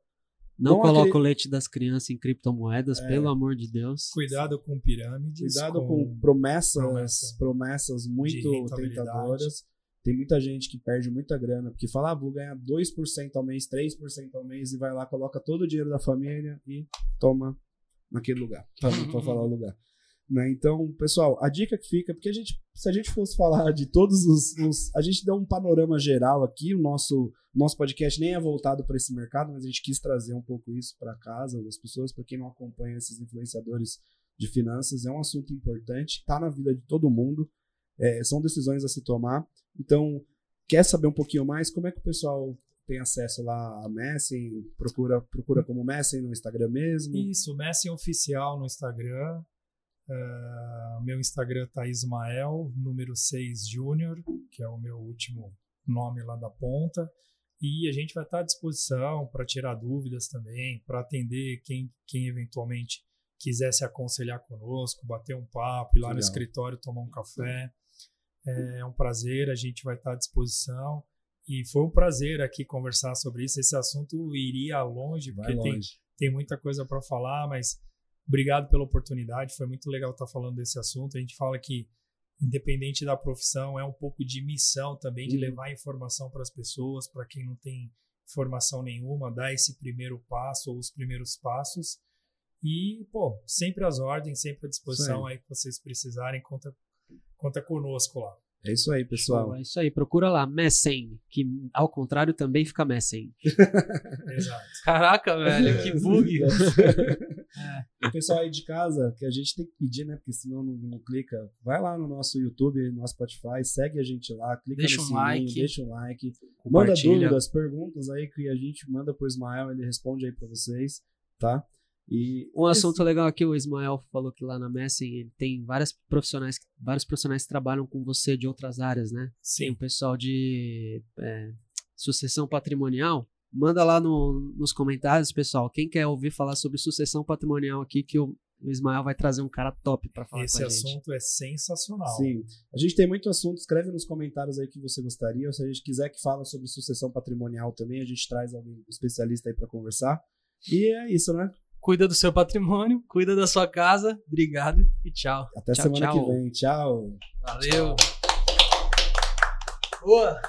Speaker 3: Não, não coloque o leite das crianças em criptomoedas, é. pelo amor de Deus.
Speaker 4: Cuidado com pirâmides.
Speaker 1: Cuidado com, com promessas, promessa promessas muito tentadoras. Tem muita gente que perde muita grana, porque fala, ah, vou ganhar 2% ao mês, 3% ao mês, e vai lá, coloca todo o dinheiro da família e toma naquele lugar, para falar o lugar. Né? Então, pessoal, a dica que fica, porque a gente, se a gente fosse falar de todos os, os a gente deu um panorama geral aqui, o nosso nosso podcast nem é voltado para esse mercado, mas a gente quis trazer um pouco isso para casa das pessoas, para quem não acompanha esses influenciadores de finanças, é um assunto importante, está na vida de todo mundo, é, são decisões a se tomar. Então, quer saber um pouquinho mais? Como é que o pessoal tem acesso lá a Messing? Procura, procura como Messing no Instagram mesmo?
Speaker 4: Isso, Messing Oficial no Instagram. Uh, meu Instagram tá Ismael, número 6 Júnior, que é o meu último nome lá da ponta. E a gente vai estar à disposição para tirar dúvidas também, para atender quem, quem eventualmente quiser se aconselhar conosco, bater um papo, ir lá Legal. no escritório tomar um café. É um prazer, a gente vai estar à disposição. E foi um prazer aqui conversar sobre isso. Esse assunto iria longe, porque longe. Tem, tem muita coisa para falar, mas Obrigado pela oportunidade, foi muito legal estar falando desse assunto. A gente fala que, independente da profissão, é um pouco de missão também de uhum. levar informação para as pessoas, para quem não tem informação nenhuma, dar esse primeiro passo ou os primeiros passos. E, pô, sempre às ordens, sempre à disposição aí que vocês precisarem, conta, conta conosco lá.
Speaker 1: É isso aí, pessoal.
Speaker 3: é isso aí, procura lá, Messen, que ao contrário também fica Messen.
Speaker 2: Exato. Caraca, velho, que bug. É.
Speaker 1: O pessoal aí de casa, que a gente tem que pedir, né? Porque senão não, não clica. Vai lá no nosso YouTube, no Spotify, segue a gente lá, clica
Speaker 2: Deixa
Speaker 1: no
Speaker 2: um
Speaker 1: sininho,
Speaker 2: like.
Speaker 1: deixa um like. Manda dúvidas, perguntas aí que a gente manda pro Ismael, ele responde aí pra vocês, tá? E
Speaker 3: Um assunto legal aqui, o Ismael falou que lá na Messi ele tem várias profissionais, vários profissionais que trabalham com você de outras áreas, né? Tem o
Speaker 4: Sim.
Speaker 3: pessoal de é, sucessão patrimonial. Manda lá no- nos comentários, pessoal. Quem quer ouvir falar sobre sucessão patrimonial aqui, que o, Ismael vai trazer um cara top pra falar
Speaker 4: Esse
Speaker 3: com a gente.
Speaker 4: assunto é sensacional.
Speaker 1: Sim. A gente tem muito assunto. Escreve nos comentários aí que você gostaria. Ou se a gente quiser que fala sobre sucessão patrimonial também, a gente traz alguém especialista aí pra conversar. E é isso, né?
Speaker 2: Cuida do seu patrimônio, cuida da sua casa. Obrigado e tchau.
Speaker 1: Até
Speaker 3: Tchau,
Speaker 1: semana
Speaker 3: tchau.
Speaker 1: que vem. Tchau.
Speaker 2: Valeu. Boa.